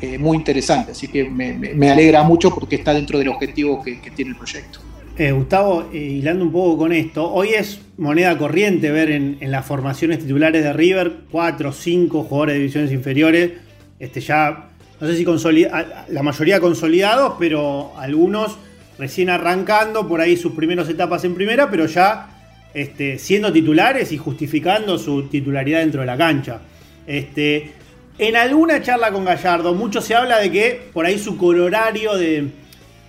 B: eh, muy interesante. Así que me, alegra mucho porque está dentro del objetivo que, tiene el proyecto.
A: Eh, Gustavo, eh, hilando un poco con esto, hoy es moneda corriente ver en, las formaciones titulares de River cuatro o cinco jugadores de divisiones inferiores, este ya, no sé si la mayoría consolidados, pero algunos recién arrancando por ahí sus primeras etapas en primera, pero ya este, siendo titulares y justificando su titularidad dentro de la cancha. Este, en alguna charla con Gallardo, mucho se habla de que por ahí su colorario de,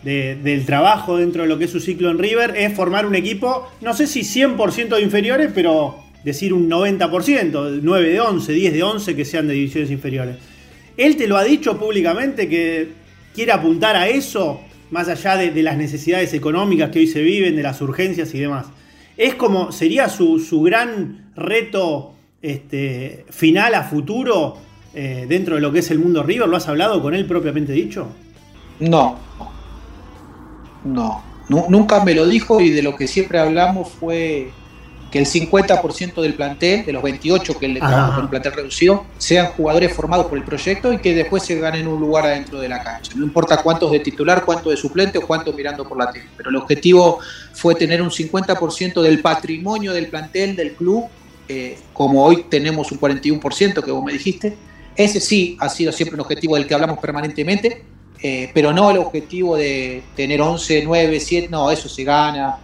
A: del trabajo dentro de lo que es su ciclo en River es formar un equipo, no sé si 100% de inferiores, pero decir un 90%, 9 de 11, 10 de 11 que sean de divisiones inferiores. Él te lo ha dicho públicamente que quiere apuntar a eso, más allá de, las necesidades económicas que hoy se viven, de las urgencias y demás. Es como, sería su, su gran reto este, final a futuro eh, dentro de lo que es el mundo River? ¿Lo has hablado con él propiamente dicho?
B: No, no, nunca me lo dijo y de lo que siempre hablamos fue que el 50% del plantel, de los 28 que le trabaja con un plantel reducido, sean jugadores formados por el proyecto y que después se ganen un lugar adentro de la cancha. No importa cuántos de titular, cuántos de suplente o cuántos mirando por la tele, pero el objetivo fue tener un 50% del patrimonio del plantel del club, eh, como hoy tenemos un 41% que vos me dijiste, ese sí ha sido siempre un objetivo del que hablamos permanentemente, eh, pero no el objetivo de tener 11, 9, 7, no, eso se gana.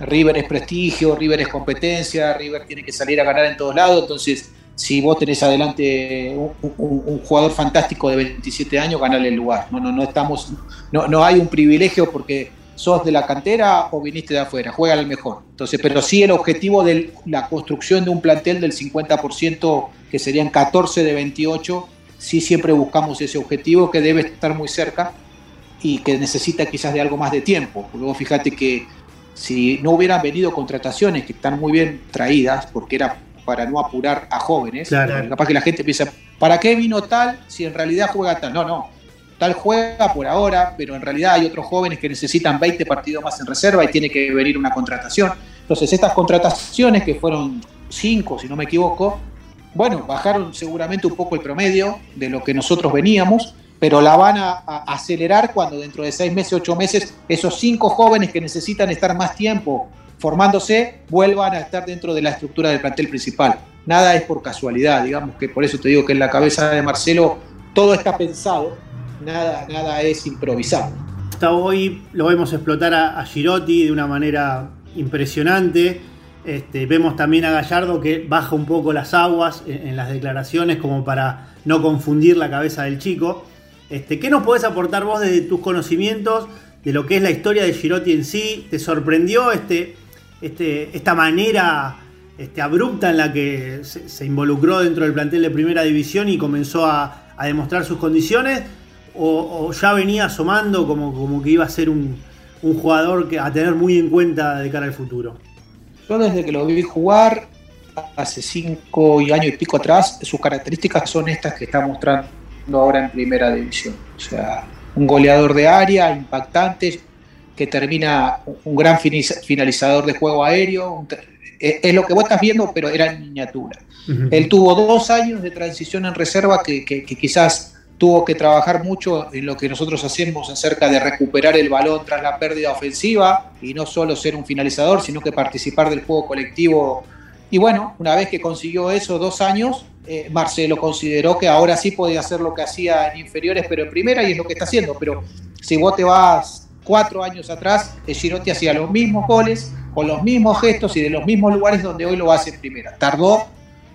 B: River es prestigio, River es competencia, River tiene que salir a ganar en todos lados, entonces si vos tenés adelante un, jugador fantástico de 27 años, ganale el lugar. No, no, no estamos, no, no hay un privilegio porque sos de la cantera o viniste de afuera, juega el mejor. Entonces, pero sí el objetivo de la construcción de un plantel del 50%, que serían 14 de 28, sí siempre buscamos ese objetivo que debe estar muy cerca y que necesita quizás de algo más de tiempo. Luego fíjate que si no hubieran venido contrataciones que están muy bien traídas, porque era para no apurar a jóvenes, capaz que la gente piensa, ¿para qué vino tal si en realidad juega tal? No, no, tal juega por ahora, pero en realidad hay otros jóvenes que necesitan 20 partidos más en reserva y tiene que venir una contratación. Entonces, estas contrataciones, que fueron 5, si no me equivoco, bueno, bajaron seguramente un poco el promedio de lo que nosotros veníamos, pero la van a, acelerar cuando dentro de 6 meses, 8 meses, esos 5 jóvenes que necesitan estar más tiempo formándose vuelvan a estar dentro de la estructura del plantel principal. nada es por casualidad, digamos que por eso te digo que en la cabeza de Marcelo todo está pensado, nada, nada es improvisado.
A: Hasta hoy lo vemos explotar a, a Girotti de una manera impresionante. Este, vemos también a Gallardo que baja un poco las aguas en, las declaraciones como para no confundir la cabeza del chico. Este, ¿Qué nos podés aportar vos desde tus conocimientos de lo que es la historia de Girotti en sí? ¿Te sorprendió este, este, esta manera este, abrupta en la que se, involucró dentro del plantel de primera división y comenzó a, demostrar sus condiciones? ¿O, ¿O, ya venía asomando como, como que iba a ser un, un jugador que, a tener muy en cuenta de cara al futuro?
B: Yo desde que lo vi jugar hace cinco años y pico atrás, sus características son estas que está mostrando ahora en primera división. O sea, un goleador de área, impactante, que termina un gran finalizador de juego aéreo. Es lo que vos estás viendo, pero era en miniatura. Uh -huh. Él tuvo dos años de transición en reserva que, que, que quizás tuvo que trabajar mucho en lo que nosotros hacemos acerca de recuperar el balón tras la pérdida ofensiva y no solo ser un finalizador, sino que participar del juego colectivo. Y bueno, una vez que consiguió eso, dos años, eh, Marcelo consideró que ahora sí podía hacer lo que hacía en inferiores, pero en primera, y es lo que está haciendo. Pero si vos te vas cuatro años atrás, Girotti hacía los mismos goles, con los mismos gestos y de los mismos lugares donde hoy lo hace en primera. Tardó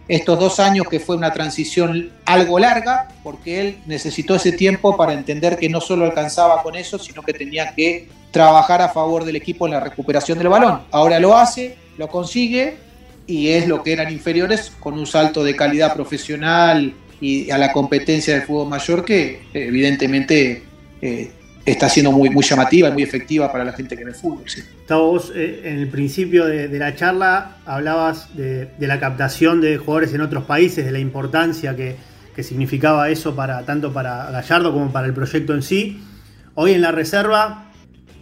B: estos dos años que fue una transición algo larga, porque él necesitó ese tiempo para entender que no solo alcanzaba con eso, sino que tenía que trabajar a favor del equipo en la recuperación del balón. Ahora lo hace, lo consigue y es lo que eran inferiores con un salto de calidad profesional y a la competencia del fútbol mayor que evidentemente eh, está siendo muy, muy llamativa y muy efectiva para la gente que ve fútbol. Sí.
A: vos eh, en el principio de, la charla hablabas de, la captación de jugadores en otros países, de la importancia que, que, significaba eso para tanto para Gallardo como para el proyecto en sí. Hoy en la reserva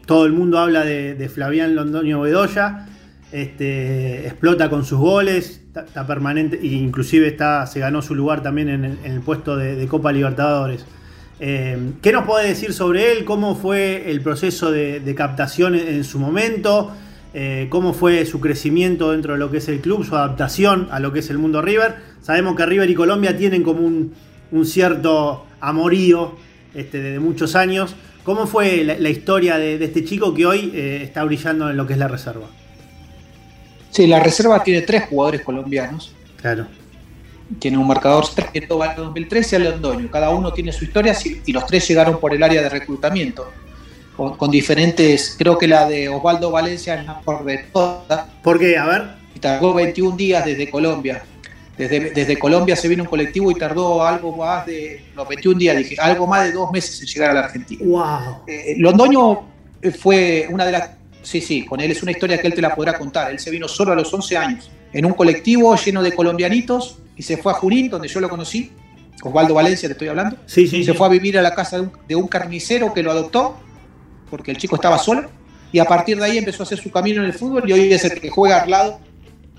A: todo el mundo habla de, de Flavián Londoño Bedoya, este, explota con sus goles, está, está, permanente e inclusive está, se ganó su lugar también en el, en el puesto de Copa Libertadores. Eh, ¿Qué nos puede decir sobre él? ¿Cómo fue el proceso de, de captación en, en, su momento? Eh, ¿Cómo fue su crecimiento dentro de lo que es el club, su adaptación a lo que es el mundo River? Sabemos que River y Colombia tienen como un, un cierto amorío este, de muchos años. ¿Cómo fue la, la historia de, de, este chico que hoy eh, está brillando en lo que es la reserva?
B: Sí, la reserva tiene tres jugadores colombianos.
A: Claro
B: tiene un marcador secreto va 2013 a Londoño. Cada uno tiene su historia y los tres llegaron por el área de reclutamiento. Con, con diferentes, creo que la de Osvaldo Valencia es la mejor de todas.
A: ¿Por qué? A ver.
B: Y tardó 21 días desde Colombia. Desde, desde Colombia se vino un colectivo y tardó algo más de, los 21 días, dije, algo más de dos meses en llegar a la Argentina.
A: Wow.
B: Eh, Londoño fue una de las Sí, sí, con él es una historia que él te la podrá contar. Él se vino solo a los 11 años, en un colectivo lleno de colombianitos, y se fue a Junín, donde yo lo conocí. Osvaldo Valencia, te estoy hablando.
A: Sí, sí.
B: Se
A: sí.
B: fue a vivir a la casa de un, de un, carnicero que lo adoptó, porque el chico estaba solo. Y a partir de ahí empezó a hacer su camino en el fútbol y hoy es el que juega al lado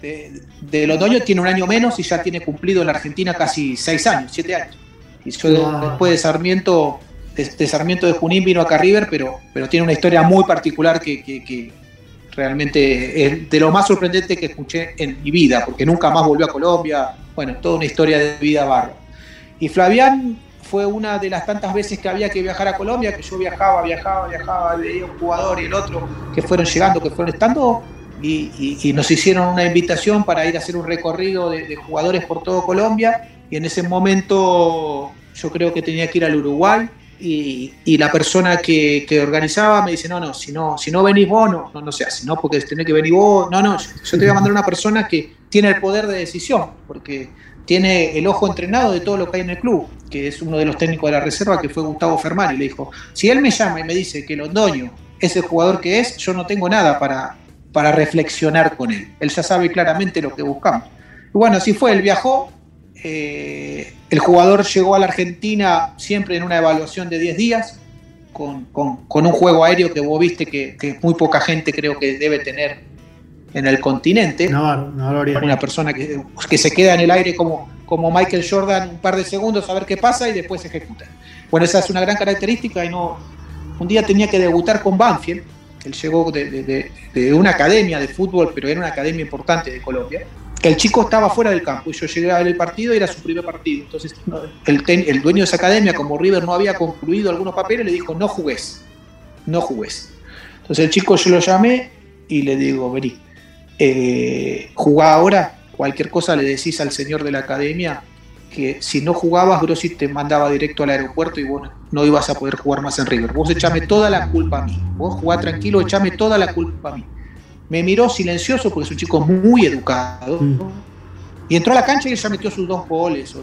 B: de, de Londoño. Tiene un año menos y ya tiene cumplido en la Argentina casi 6 años, 7 años. Y yo después de Sarmiento, de, de, Sarmiento de Junín vino acá a River, pero, pero tiene una historia muy particular que, que, que realmente es de lo más sorprendente que escuché en mi vida, porque nunca más volvió a Colombia, bueno, toda una historia de vida barra. Y Flavián fue una de las tantas veces que había que viajar a Colombia, que yo viajaba, viajaba, viajaba, veía un jugador y el otro, que fueron llegando, que fueron estando, y, y, nos hicieron una invitación para ir a hacer un recorrido de, jugadores por todo Colombia, y en ese momento yo creo que tenía que ir al Uruguay, y, y, la persona que, organizaba me dice, no, no, si no, si no venís vos, no, no, no se ¿no? Porque tenés que venir vos, no, no, yo te voy a mandar una persona que tiene el poder de decisión, porque tiene el ojo entrenado de todo lo que hay en el club, que es uno de los técnicos de la reserva, que fue Gustavo Fermani, le dijo, si él me llama y me dice que Londoño es el jugador que es, yo no tengo nada para, para reflexionar con él, él ya sabe claramente lo que buscamos. Y bueno, así fue, él viajó, eh, el jugador llegó a la Argentina siempre en una evaluación de 10 días, con, con, un juego aéreo que vos viste que, muy poca gente creo que debe tener en el continente.
A: No, no, no
B: Una persona que, que, se queda en el aire como, como Michael Jordan un par de segundos a ver qué pasa y después ejecuta. Bueno, esa es una gran característica y no... Un día tenía que debutar con Banfield, él llegó de, de, de, una academia de fútbol, pero era una academia importante de Colombia el chico estaba fuera del campo y yo llegué a ver el partido y era su primer partido. Entonces el, el, dueño de esa academia, como River no había concluido algunos papeles, le dijo, no jugués, no jugués. Entonces el chico yo lo llamé y le digo, vení, eh, jugá ahora, cualquier cosa le decís al señor de la academia que si no jugabas, Grossi te mandaba directo al aeropuerto y vos no ibas a poder jugar más en River. Vos echame toda la culpa a mí. Vos jugá tranquilo, echame toda la culpa a mí. Me miró silencioso porque es un chico muy educado. Mm. Y entró a la cancha y ya metió sus dos goles.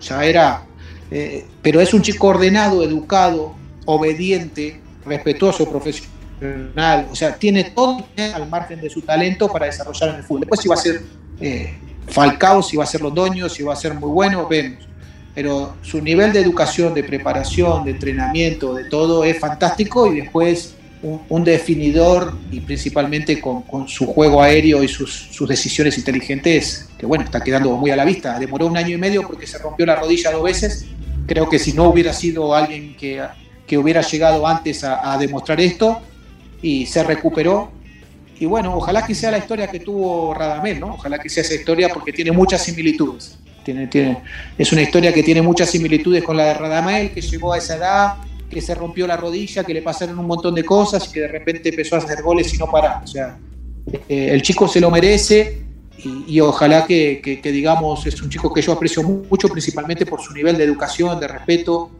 B: Ya era. Eh, pero es un chico ordenado, educado, obediente, respetuoso, profesional. O sea, tiene todo al margen de su talento para desarrollar en el fútbol. Después, si va a ser eh, Falcao, si va a ser Londoño, si va a ser muy bueno, vemos. Pero su nivel de educación, de preparación, de entrenamiento, de todo es fantástico y después un, definidor y principalmente con, su juego aéreo y sus, decisiones inteligentes, que bueno, está quedando muy a la vista. Demoró un año y medio porque se rompió la rodilla dos veces. Creo que si no hubiera sido alguien que, que hubiera llegado antes a, demostrar esto y se recuperó. Y bueno, ojalá que sea la historia que tuvo Radamel, ¿no? Ojalá que sea esa historia porque tiene muchas similitudes. Tiene, tiene, es una historia que tiene muchas similitudes con la de Radamel, que llegó a esa edad, que se rompió la rodilla, que le pasaron un montón de cosas y que de repente empezó a hacer goles y no para. O sea, eh, el chico se lo merece y, ojalá que, digamos, es un chico que yo aprecio mucho, principalmente por su nivel de educación, de respeto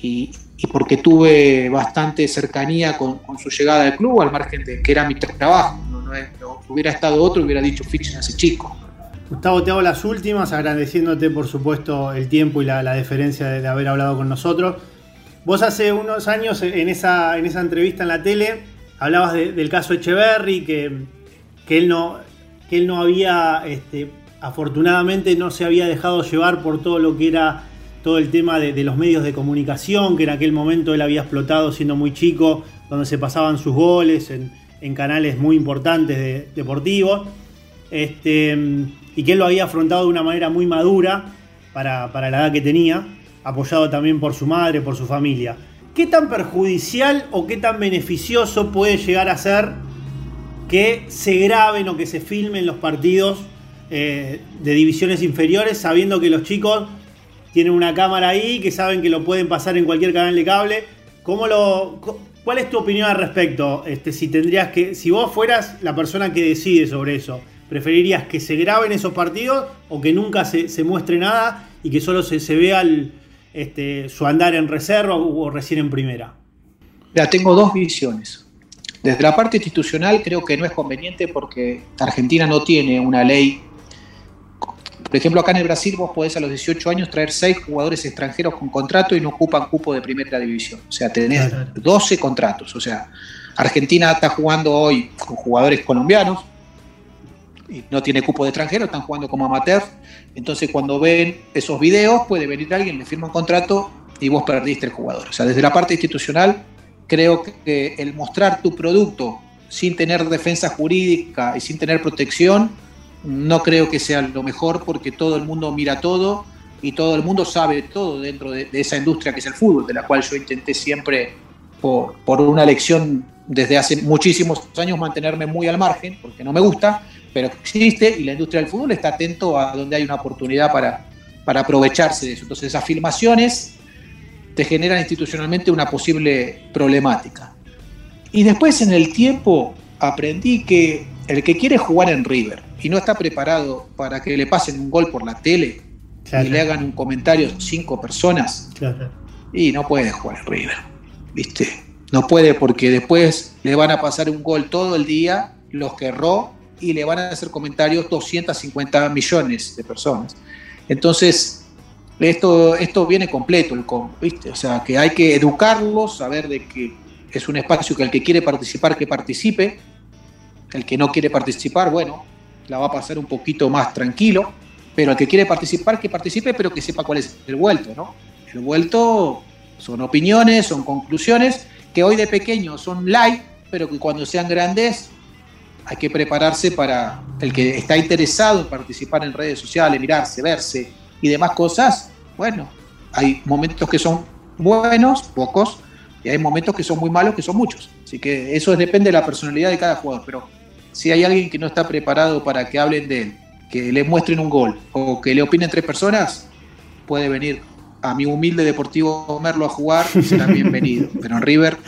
B: y, porque tuve bastante cercanía con, su llegada al club, al margen de que era mi trabajo. No, hubiera estado otro, hubiera dicho fichen a ese chico.
A: Gustavo, te hago las últimas, agradeciéndote por supuesto el tiempo y la, la deferencia de haber hablado con nosotros. Vos hace unos años en esa, en esa entrevista en la tele hablabas del caso Echeverry, que, que, él no, que él no había, este, afortunadamente no se había dejado llevar por todo lo que era todo el tema de, los medios de comunicación, que en aquel momento él había explotado siendo muy chico, donde se pasaban sus goles en, canales muy importantes de, deportivos, este, y que él lo había afrontado de una manera muy madura para, para la edad que tenía apoyado también por su madre, por su familia. ¿Qué tan perjudicial o qué tan beneficioso puede llegar a ser que se graben o que se filmen los partidos eh, de divisiones inferiores sabiendo que los chicos tienen una cámara ahí, que saben que lo pueden pasar en cualquier canal de cable? ¿Cómo lo, ¿Cuál es tu opinión al respecto? Este, si tendrías que, si vos fueras la persona que decide sobre eso, ¿preferirías que se graben esos partidos o que nunca se, se muestre nada y que solo se, se vea este, su andar en reserva o recién en primera?
B: Ya tengo dos visiones. Desde la parte institucional creo que no es conveniente porque Argentina no tiene una ley. Por ejemplo, acá en el Brasil vos podés a los 18 años traer 6 jugadores extranjeros con contrato y no ocupan cupo de primera división. O sea, tenés 12 contratos. O sea, Argentina está jugando hoy con jugadores colombianos, y no tiene cupo de extranjero, están jugando como amateur. Entonces, cuando ven esos videos, puede venir alguien, le firma un contrato y vos perdiste el jugador. O sea, desde la parte institucional, creo que el mostrar tu producto sin tener defensa jurídica y sin tener protección, no creo que sea lo mejor porque todo el mundo mira todo y todo el mundo sabe todo dentro de, esa industria que es el fútbol, de la cual yo intenté siempre, por, por una elección desde hace muchísimos años, mantenerme muy al margen, porque no me gusta, pero existe y la industria del fútbol está atento a donde hay una oportunidad para, para aprovecharse de eso. Entonces esas filmaciones te generan institucionalmente una posible problemática. Y después en el tiempo aprendí que el que quiere jugar en River y no está preparado para que le pasen un gol por la tele y le hagan un comentario cinco personas, y no puede jugar en River, ¿viste? No puede porque después le van a pasar un gol todo el día, los que erró, y le van a hacer comentarios 250 millones de personas. Entonces, esto, esto viene completo, el ¿viste? O sea, que hay que educarlos, saber de que es un espacio que el que quiere participar, que participe. El que no quiere participar, bueno, la va a pasar un poquito más tranquilo. Pero el que quiere participar, que participe, pero que sepa cuál es el vuelto, ¿no? El vuelto son opiniones, son conclusiones, que hoy de pequeños son light, pero que cuando sean grandes hay que prepararse para el que está interesado en participar en redes sociales, mirarse, verse y demás cosas. Bueno, hay momentos que son buenos, pocos, y hay momentos que son muy malos, que son muchos. Así que eso depende de la personalidad de cada jugador. Pero si hay alguien que no está preparado para que hablen de él que le muestren un gol o que le opinen tres personas, puede venir a mi humilde Deportivo Merlo a jugar, será bienvenido. [laughs] Pero en River,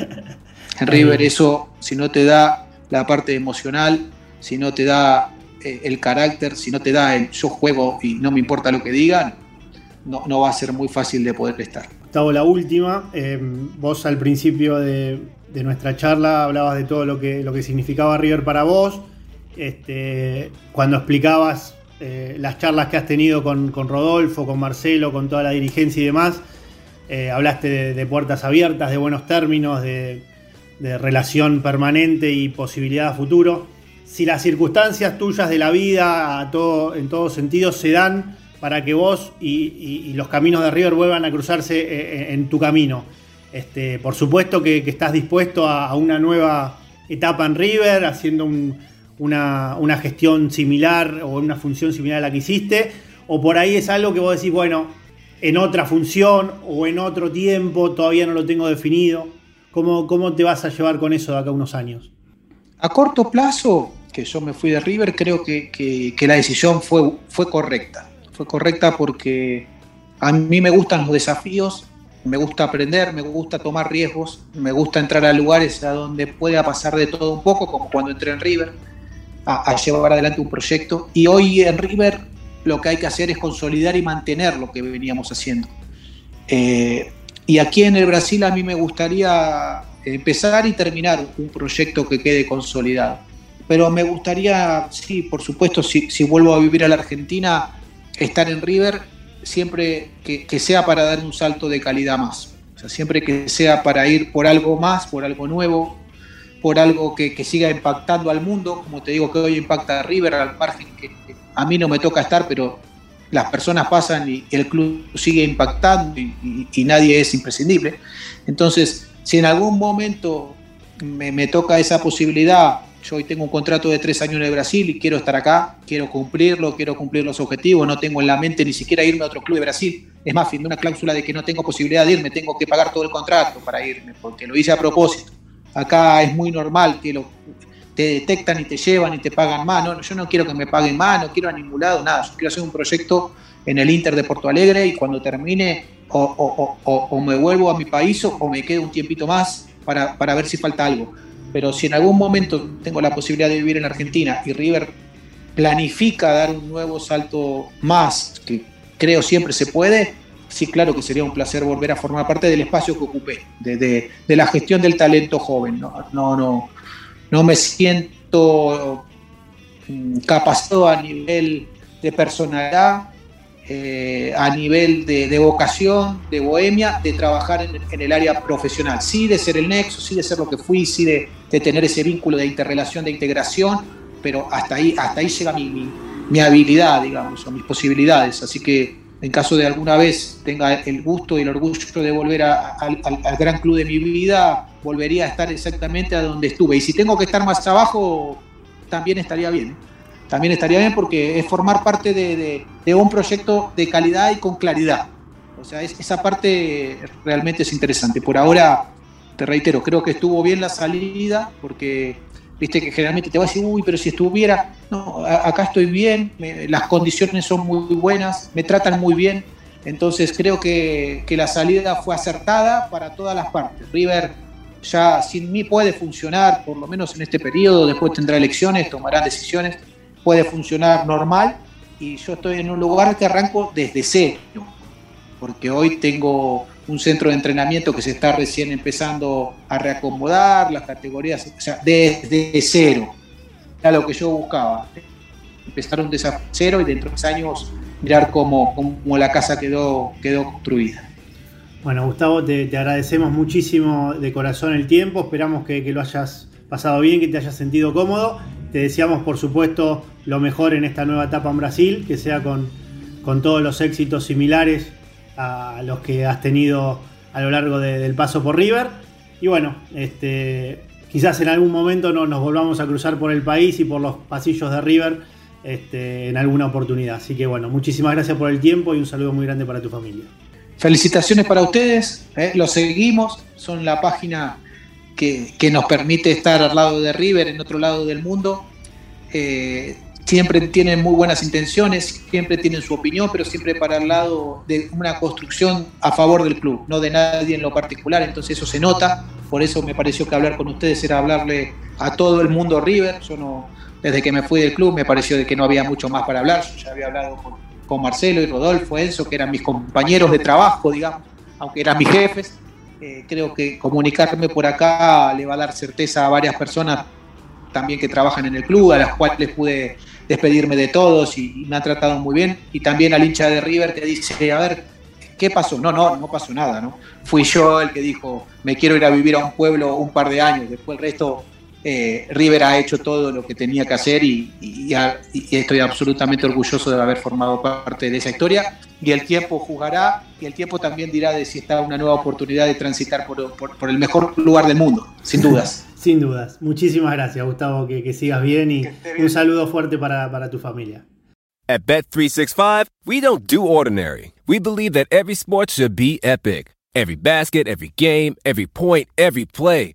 B: en River eso, si no te da la parte emocional, si no te da eh, el carácter, si no te da el yo juego y no me importa lo que digan, no, no va a ser muy fácil de poder estar.
A: Gustavo, la última. Eh, vos al principio de, de, nuestra charla hablabas de todo lo que, lo que significaba River para vos. Este, cuando explicabas eh, las charlas que has tenido con, con, Rodolfo, con Marcelo, con toda la dirigencia y demás, eh, hablaste de, puertas abiertas, de buenos términos, de, relación permanente y posibilidad a futuro. Si las circunstancias tuyas de la vida, a todo, en todos sentidos, se dan para que vos y, los caminos de River vuelvan a cruzarse eh, en tu camino. Este, por supuesto que, estás dispuesto a, una nueva etapa en River, haciendo un, una, una, gestión similar o una función similar a la que hiciste, o por ahí es algo que vos decís, bueno, en otra función o en otro tiempo, todavía no lo tengo definido. ¿Cómo, cómo te vas a llevar con eso de acá a unos años?
B: A corto plazo, que yo me fui de River, creo que, que, que la decisión fue, fue correcta. Fue correcta porque a mí me gustan los desafíos, me gusta aprender, me gusta tomar riesgos, me gusta entrar a lugares a donde pueda pasar de todo un poco, como cuando entré en River a, a, llevar adelante un proyecto. Y hoy en River lo que hay que hacer es consolidar y mantener lo que veníamos haciendo. Eh, y aquí en el Brasil a mí me gustaría empezar y terminar un proyecto que quede consolidado. Pero me gustaría, sí, por supuesto, si, si vuelvo a vivir a la Argentina, estar en River siempre que, sea para dar un salto de calidad más. O sea, siempre que sea para ir por algo más, por algo nuevo, por algo que, siga impactando al mundo, como te digo que hoy impacta a River al margen que, que a mí no me toca estar, pero las personas pasan y el club sigue impactando y, y, y nadie es imprescindible. Entonces, si en algún momento me, me, toca esa posibilidad, yo hoy tengo un contrato de tres años en el Brasil y quiero estar acá, quiero cumplirlo, quiero cumplir los objetivos, no tengo en la mente ni siquiera irme a otro club de Brasil. Es más, firmé una cláusula de que no tengo posibilidad de irme, tengo que pagar todo el contrato para irme, porque lo hice a propósito. Acá es muy normal que lo, te detectan y te llevan y te pagan más. No, yo no quiero que me paguen más, no quiero a ningún lado, nada. Yo quiero hacer un proyecto en el Inter de Porto Alegre y cuando termine o, o, o, o me vuelvo a mi país o, me quedo un tiempito más para, para, ver si falta algo. Pero si en algún momento tengo la posibilidad de vivir en Argentina y River planifica dar un nuevo salto más, que creo siempre se puede, sí, claro que sería un placer volver a formar parte del espacio que ocupé, de, de, la gestión del talento joven. No, no, no, no me siento mm, capacitado a nivel de personalidad, eh, a nivel de, de, vocación, de bohemia, de trabajar en, en, el área profesional. Sí, de ser el nexo, sí, de ser lo que fui, sí, de, de tener ese vínculo de interrelación, de integración, pero hasta ahí, hasta ahí llega mi, mi, mi habilidad, digamos, o mis posibilidades. Así que en caso de alguna vez tenga el gusto y el orgullo de volver a, a, al, al, gran club de mi vida, volvería a estar exactamente a donde estuve. Y si tengo que estar más abajo, también estaría bien. También estaría bien porque es formar parte de, de, de un proyecto de calidad y con claridad. O sea, es, esa parte realmente es interesante. Por ahora, te reitero, creo que estuvo bien la salida porque viste que generalmente te va a decir, uy, pero si estuviera, no, acá estoy bien, las condiciones son muy buenas, me tratan muy bien, entonces creo que, que, la salida fue acertada para todas las partes. River ya sin mí puede funcionar, por lo menos en este periodo, después tendrá elecciones, tomará decisiones, puede funcionar normal y yo estoy en un lugar que arranco desde cero, porque hoy tengo un centro de entrenamiento que se está recién empezando a reacomodar, las categorías, o sea, desde cero. Era lo que yo buscaba. Empezar un desafío cero y dentro de dos años mirar cómo, cómo la casa quedó, quedó construida.
A: Bueno, Gustavo, te, agradecemos muchísimo de corazón el tiempo. Esperamos que, que, lo hayas pasado bien, que te hayas sentido cómodo. Te deseamos, por supuesto, lo mejor en esta nueva etapa en Brasil, que sea con, con todos los éxitos similares a los que has tenido a lo largo de, del paso por River. Y bueno, este, quizás en algún momento no, nos volvamos a cruzar por el país y por los pasillos de River este, en alguna oportunidad. Así que bueno, muchísimas gracias por el tiempo y un saludo muy grande para tu familia.
B: Felicitaciones para ustedes, eh, los seguimos, son la página que, que, nos permite estar al lado de River, en otro lado del mundo. Eh, siempre tienen muy buenas intenciones, siempre tienen su opinión, pero siempre para el lado de una construcción a favor del club, no de nadie en lo particular, entonces eso se nota, por eso me pareció que hablar con ustedes era hablarle a todo el mundo River, yo no, desde que me fui del club me pareció de que no había mucho más para hablar, yo ya había hablado con, Marcelo y Rodolfo, Enzo, que eran mis compañeros de trabajo, digamos, aunque eran mis jefes, eh, creo que comunicarme por acá le va a dar certeza a varias personas también que trabajan en el club, a las cuales pude despedirme de todos y, me han tratado muy bien. Y también al hincha de River que dice, a ver, ¿qué pasó? No, no, no pasó nada, ¿no? Fui yo el que dijo, me quiero ir a vivir a un pueblo un par de años, después el resto, eh, River ha hecho todo lo que tenía que hacer y, y, y, estoy absolutamente orgulloso de haber formado parte de esa historia. Y el tiempo jugará y el tiempo también dirá de si está una nueva oportunidad de transitar por, por, por el mejor lugar del mundo, sin dudas. [laughs]
A: Sin dudas. Muchísimas gracias, Gustavo. Que, que sigas bien y un saludo fuerte para, para tu familia.
G: At Bet365, we don't do ordinary. We believe that every sport should be epic. Every basket, every game, every point, every play.